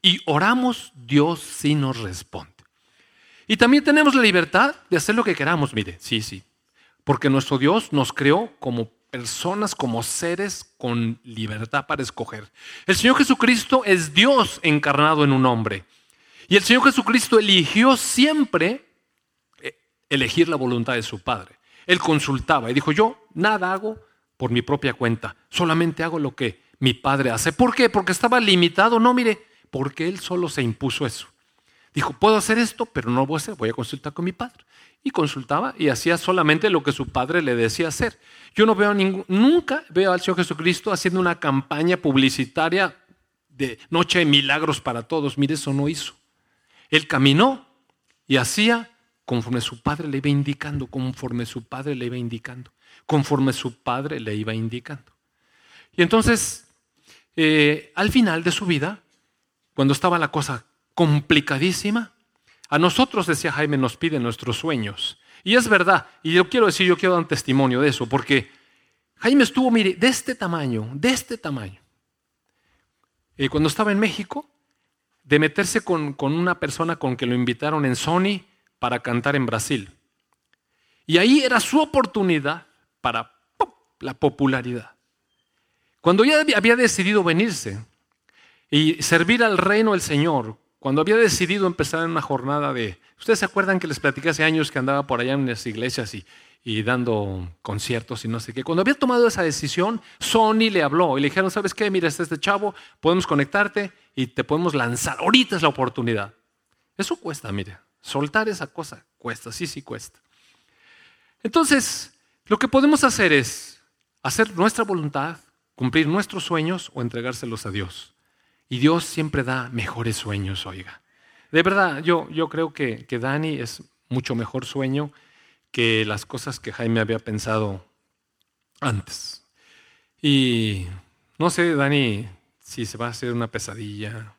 Speaker 1: y oramos, Dios sí nos responde. Y también tenemos la libertad de hacer lo que queramos, mire, sí, sí. Porque nuestro Dios nos creó como personas, como seres con libertad para escoger. El Señor Jesucristo es Dios encarnado en un hombre. Y el Señor Jesucristo eligió siempre elegir la voluntad de su Padre. Él consultaba y dijo, yo nada hago por mi propia cuenta, solamente hago lo que mi Padre hace. ¿Por qué? Porque estaba limitado. No, mire, porque Él solo se impuso eso. Dijo, puedo hacer esto, pero no lo voy a hacer, voy a consultar con mi Padre. Y consultaba y hacía solamente lo que su Padre le decía hacer. Yo no veo ningún, nunca veo al Señor Jesucristo haciendo una campaña publicitaria de noche de milagros para todos. Mire, eso no hizo. Él caminó y hacía conforme su padre le iba indicando, conforme su padre le iba indicando, conforme su padre le iba indicando. Y entonces, eh, al final de su vida, cuando estaba la cosa complicadísima, a nosotros, decía Jaime, nos piden nuestros sueños. Y es verdad, y yo quiero decir, yo quiero dar un testimonio de eso, porque Jaime estuvo, mire, de este tamaño, de este tamaño. Y cuando estaba en México, de meterse con, una persona con que lo invitaron en Sony para cantar en Brasil. Y ahí era su oportunidad para la popularidad. Cuando ya había decidido venirse y servir al reino del Señor, cuando había decidido empezar en una jornada de... Ustedes se acuerdan que les platicé hace años que andaba por allá en las iglesias y, dando conciertos y no sé qué. Cuando había tomado esa decisión, Sony le habló y le dijeron, ¿sabes qué? Mira, este, este chavo, podemos conectarte y te podemos lanzar. Ahorita es la oportunidad. Eso cuesta, mire. Soltar esa cosa cuesta, sí, sí cuesta. Entonces, lo que podemos hacer es hacer nuestra voluntad, cumplir nuestros sueños o entregárselos a Dios. Y Dios siempre da mejores sueños, oiga. De verdad, yo, yo creo que, que Dani es mucho mejor sueño que las cosas que Jaime había pensado antes. Y no sé, Dani, si se va a hacer una pesadilla.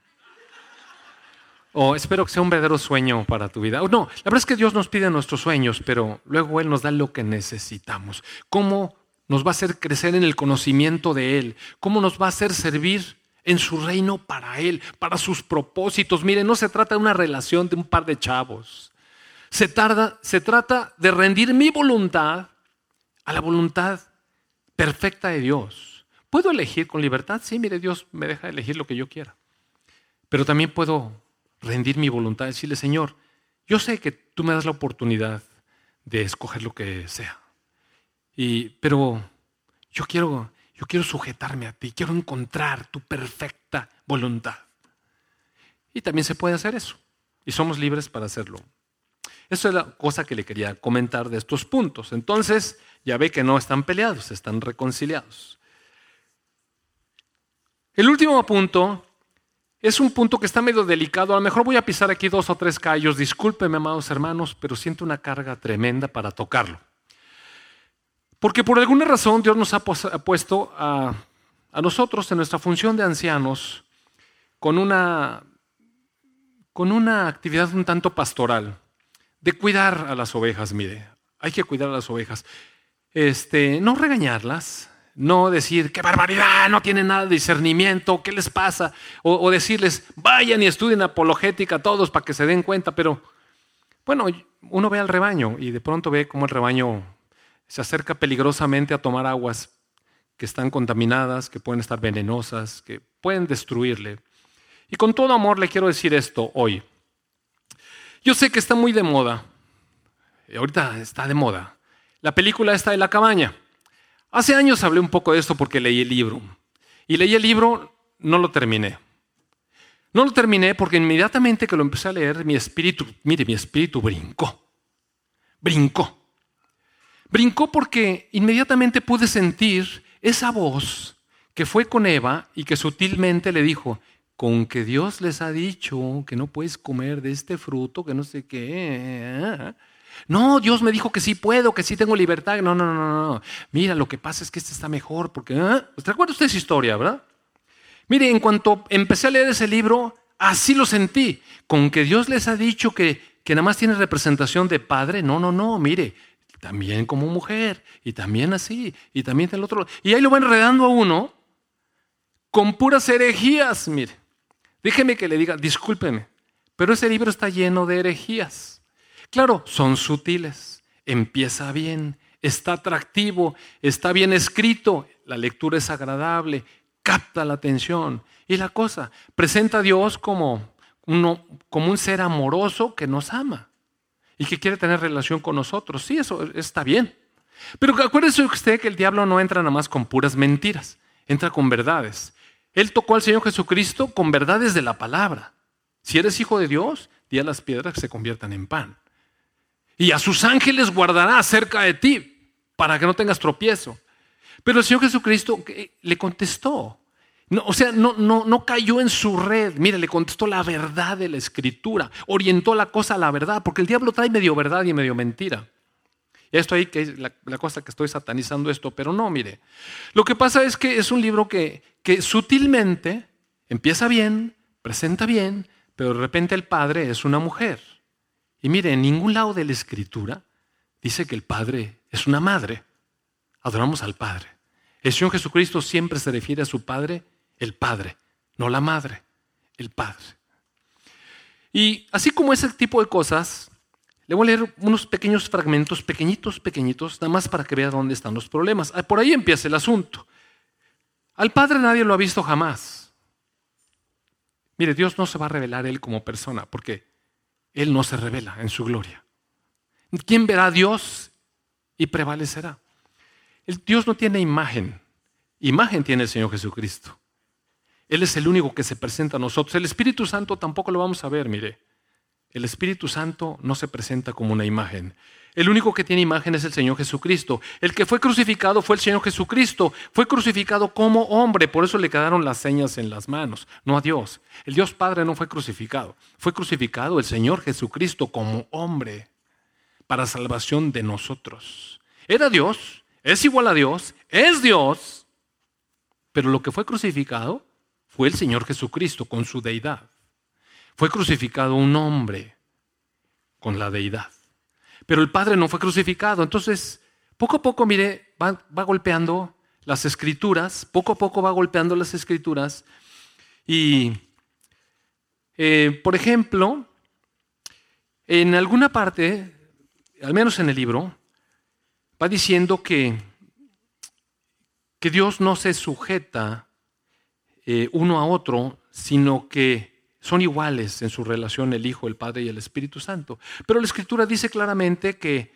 Speaker 1: O espero que sea un verdadero sueño para tu vida. no, la verdad es que Dios nos pide nuestros sueños, pero luego Él nos da lo que necesitamos. ¿Cómo nos va a hacer crecer en el conocimiento de Él? ¿Cómo nos va a hacer servir en su reino para Él, para sus propósitos? Mire, no se trata de una relación de un par de chavos. Se, tarda, se trata de rendir mi voluntad a la voluntad perfecta de Dios. ¿Puedo elegir con libertad? Sí, mire, Dios me deja elegir lo que yo quiera. Pero también puedo rendir mi voluntad, decirle, Señor, yo sé que tú me das la oportunidad de escoger lo que sea. Y, pero yo quiero, yo quiero sujetarme a ti, quiero encontrar tu perfecta voluntad. Y también se puede hacer eso. Y somos libres para hacerlo. Eso es la cosa que le quería comentar de estos puntos. Entonces, ya ve que no están peleados, están reconciliados. El último punto es un punto que está medio delicado. A lo mejor voy a pisar aquí dos o tres callos. Discúlpeme, amados hermanos, pero siento una carga tremenda para tocarlo. Porque por alguna razón Dios nos ha puesto a, a nosotros en nuestra función de ancianos con una, con una actividad un tanto pastoral, de cuidar a las ovejas, mire, hay que cuidar a las ovejas. Este, no regañarlas, no decir, qué barbaridad, no tienen nada de discernimiento, ¿qué les pasa? O, decirles, vayan y estudien apologética todos para que se den cuenta, pero bueno, uno ve al rebaño y de pronto ve cómo el rebaño se acerca peligrosamente a tomar aguas que están contaminadas, que pueden estar venenosas, que pueden destruirle. Y con todo amor le quiero decir esto hoy. Yo sé que está muy de moda, ahorita está de moda, la película esta de la cabaña. Hace años hablé un poco de esto porque leí el libro. Y leí el libro, no lo terminé. No lo terminé porque inmediatamente que lo empecé a leer, mi espíritu, mire, mi espíritu brincó. Brincó. Brincó porque inmediatamente pude sentir esa voz que fue con Eva y que sutilmente le dijo, con que Dios les ha dicho que no puedes comer de este fruto, que no sé qué. No, Dios me dijo que sí puedo, que sí tengo libertad. No, no, no, no. Mira, lo que pasa es que este está mejor porque... ¿eh? ¿Te acuerdas usted esa historia, verdad? Mire, en cuanto empecé a leer ese libro, así lo sentí. Con que Dios les ha dicho que, que nada más tiene representación de padre. No, no, no, mire. También como mujer. Y también así. Y también del otro. Y ahí lo va enredando a uno con puras herejías, mire. Déjeme que le diga, discúlpeme, pero ese libro está lleno de herejías. Claro, son sutiles, empieza bien, está atractivo, está bien escrito, la lectura es agradable, capta la atención. Y la cosa, presenta a Dios como, uno, como un ser amoroso que nos ama y que quiere tener relación con nosotros. Sí, eso está bien. Pero acuérdese usted que el diablo no entra nada más con puras mentiras, entra con verdades. Él tocó al Señor Jesucristo con verdades de la palabra. Si eres hijo de Dios, di a las piedras que se conviertan en pan y a sus ángeles guardará cerca de ti para que no tengas tropiezo. Pero el Señor Jesucristo le contestó. No, o sea, no, no, no cayó en su red. Mire, le contestó la verdad de la escritura. Orientó la cosa a la verdad, porque el diablo trae medio verdad y medio mentira. Y esto ahí que es la, cosa que estoy satanizando esto, pero no, mire. Lo que pasa es que es un libro que, que sutilmente empieza bien, presenta bien, pero de repente el padre es una mujer. Y mire, en ningún lado de la escritura dice que el Padre es una madre. Adoramos al Padre. El Señor Jesucristo siempre se refiere a su Padre, el Padre, no la madre, el Padre. Y así como ese tipo de cosas, le voy a leer unos pequeños fragmentos, pequeñitos, pequeñitos, nada más para que vea dónde están los problemas. Ah, por ahí empieza el asunto. Al Padre nadie lo ha visto jamás. Mire, Dios no se va a revelar Él como persona, porque él no se revela en su gloria. ¿Quién verá a Dios y prevalecerá? El Dios no tiene imagen. Imagen tiene el Señor Jesucristo. Él es el único que se presenta a nosotros. El Espíritu Santo tampoco lo vamos a ver, mire. El Espíritu Santo no se presenta como una imagen. El único que tiene imagen es el Señor Jesucristo. El que fue crucificado fue el Señor Jesucristo. Fue crucificado como hombre, por eso le quedaron las señas en las manos, no a Dios. El Dios Padre no fue crucificado. Fue crucificado el Señor Jesucristo como hombre para salvación de nosotros. Era Dios, es igual a Dios, es Dios, pero lo que fue crucificado fue el Señor Jesucristo con su deidad. Fue crucificado un hombre con la deidad. Pero el Padre no fue crucificado. Entonces, poco a poco, mire, va, golpeando las escrituras, poco a poco va golpeando las escrituras. Y, eh, por ejemplo, en alguna parte, al menos en el libro, va diciendo que, que Dios no se sujeta eh, uno a otro, sino que son iguales en su relación el Hijo, el Padre y el Espíritu Santo. Pero la Escritura dice claramente que,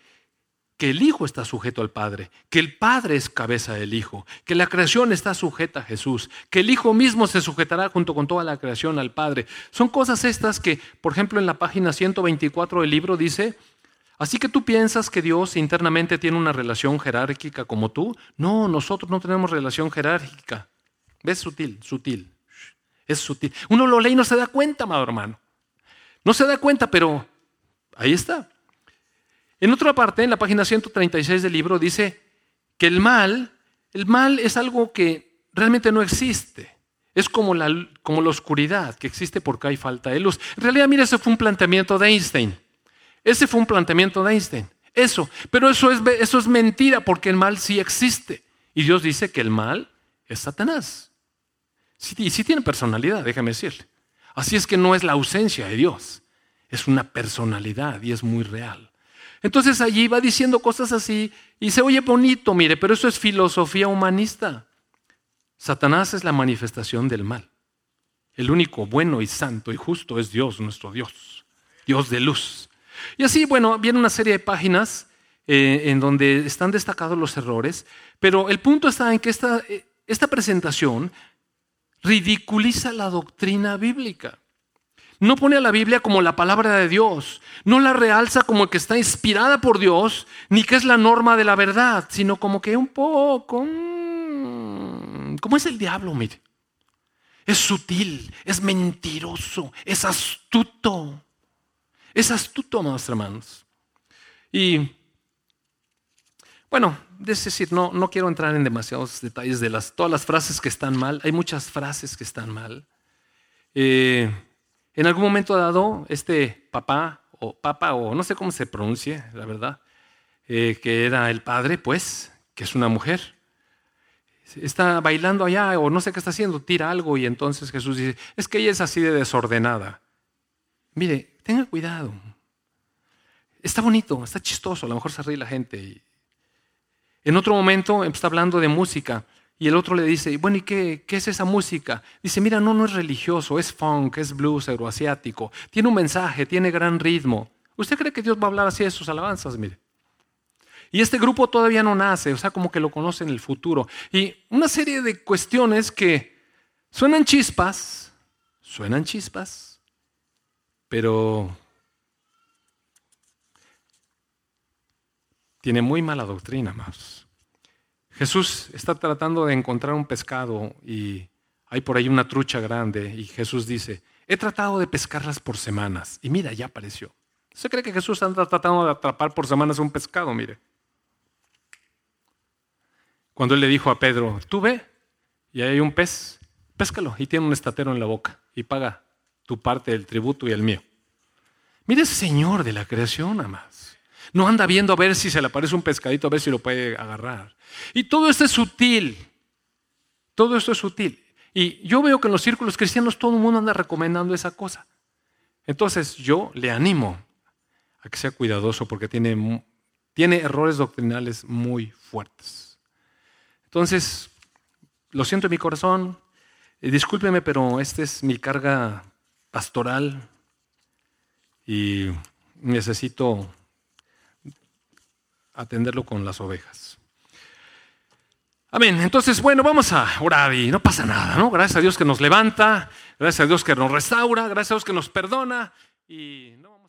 Speaker 1: que el Hijo está sujeto al Padre, que el Padre es cabeza del Hijo, que la creación está sujeta a Jesús, que el Hijo mismo se sujetará junto con toda la creación al Padre. Son cosas estas que, por ejemplo, en la página 124 del libro dice, Así que tú piensas que Dios internamente tiene una relación jerárquica como tú. No, nosotros no tenemos relación jerárquica. ¿Ves? Sutil, sutil. Es sutil. Uno lo lee y no se da cuenta, amado hermano. No se da cuenta, pero ahí está. En otra parte, en la página 136 del libro, dice que el mal, el mal es algo que realmente no existe. Es como la, como la oscuridad que existe porque hay falta de luz. En realidad, mira, ese fue un planteamiento de Einstein. Ese fue un planteamiento de Einstein. Eso. Pero eso es, eso es mentira porque el mal sí existe. Y Dios dice que el mal es Satanás. Y sí tiene personalidad, déjame decirle. Así es que no es la ausencia de Dios. Es una personalidad y es muy real. Entonces allí va diciendo cosas así y se oye bonito, mire, pero eso es filosofía humanista. Satanás es la manifestación del mal. El único bueno y santo y justo es Dios, nuestro Dios, Dios de luz. Y así, bueno, viene una serie de páginas eh, en donde están destacados los errores, pero el punto está en que esta, eh, esta presentación ridiculiza la doctrina bíblica. No pone a la Biblia como la palabra de Dios, no la realza como que está inspirada por Dios, ni que es la norma de la verdad, sino como que un poco, mm, como es el diablo, mire. Es sutil, es mentiroso, es astuto. Es astuto, amados hermanos. Y bueno, es decir, no, no quiero entrar en demasiados detalles de las, todas las frases que están mal. Hay muchas frases que están mal. Eh, en algún momento dado, este papá o papa o no sé cómo se pronuncie, la verdad, eh, que era el padre, pues, que es una mujer, está bailando allá o no sé qué está haciendo, tira algo y entonces Jesús dice, es que ella es así de desordenada. Mire, tenga cuidado. Está bonito, está chistoso, a lo mejor se ríe la gente. En otro momento está hablando de música y el otro le dice, bueno, ¿y qué, qué es esa música? Dice, mira, no, no es religioso, es funk, es blues euroasiático, tiene un mensaje, tiene gran ritmo. ¿Usted cree que Dios va a hablar así de sus alabanzas? Mire. Y este grupo todavía no nace, o sea, como que lo conoce en el futuro. Y una serie de cuestiones que suenan chispas, suenan chispas, pero tiene muy mala doctrina más. Jesús está tratando de encontrar un pescado y hay por ahí una trucha grande y Jesús dice, he tratado de pescarlas por semanas y mira, ya apareció. ¿Se cree que Jesús anda tratando de atrapar por semanas un pescado? Mire. Cuando él le dijo a Pedro, tú ve y hay un pez, péscalo y tiene un estatero en la boca y paga tu parte del tributo y el mío. Mire Señor de la creación, más. No anda viendo a ver si se le aparece un pescadito, a ver si lo puede agarrar. Y todo esto es sutil. Todo esto es sutil. Y yo veo que en los círculos cristianos todo el mundo anda recomendando esa cosa. Entonces yo le animo a que sea cuidadoso porque tiene, tiene errores doctrinales muy fuertes. Entonces, lo siento en mi corazón, eh, discúlpeme, pero esta es mi carga pastoral y necesito atenderlo con las ovejas. Amén. Entonces, bueno, vamos a orar y no pasa nada, ¿no? Gracias a Dios que nos levanta, gracias a Dios que nos restaura, gracias a Dios que nos perdona y no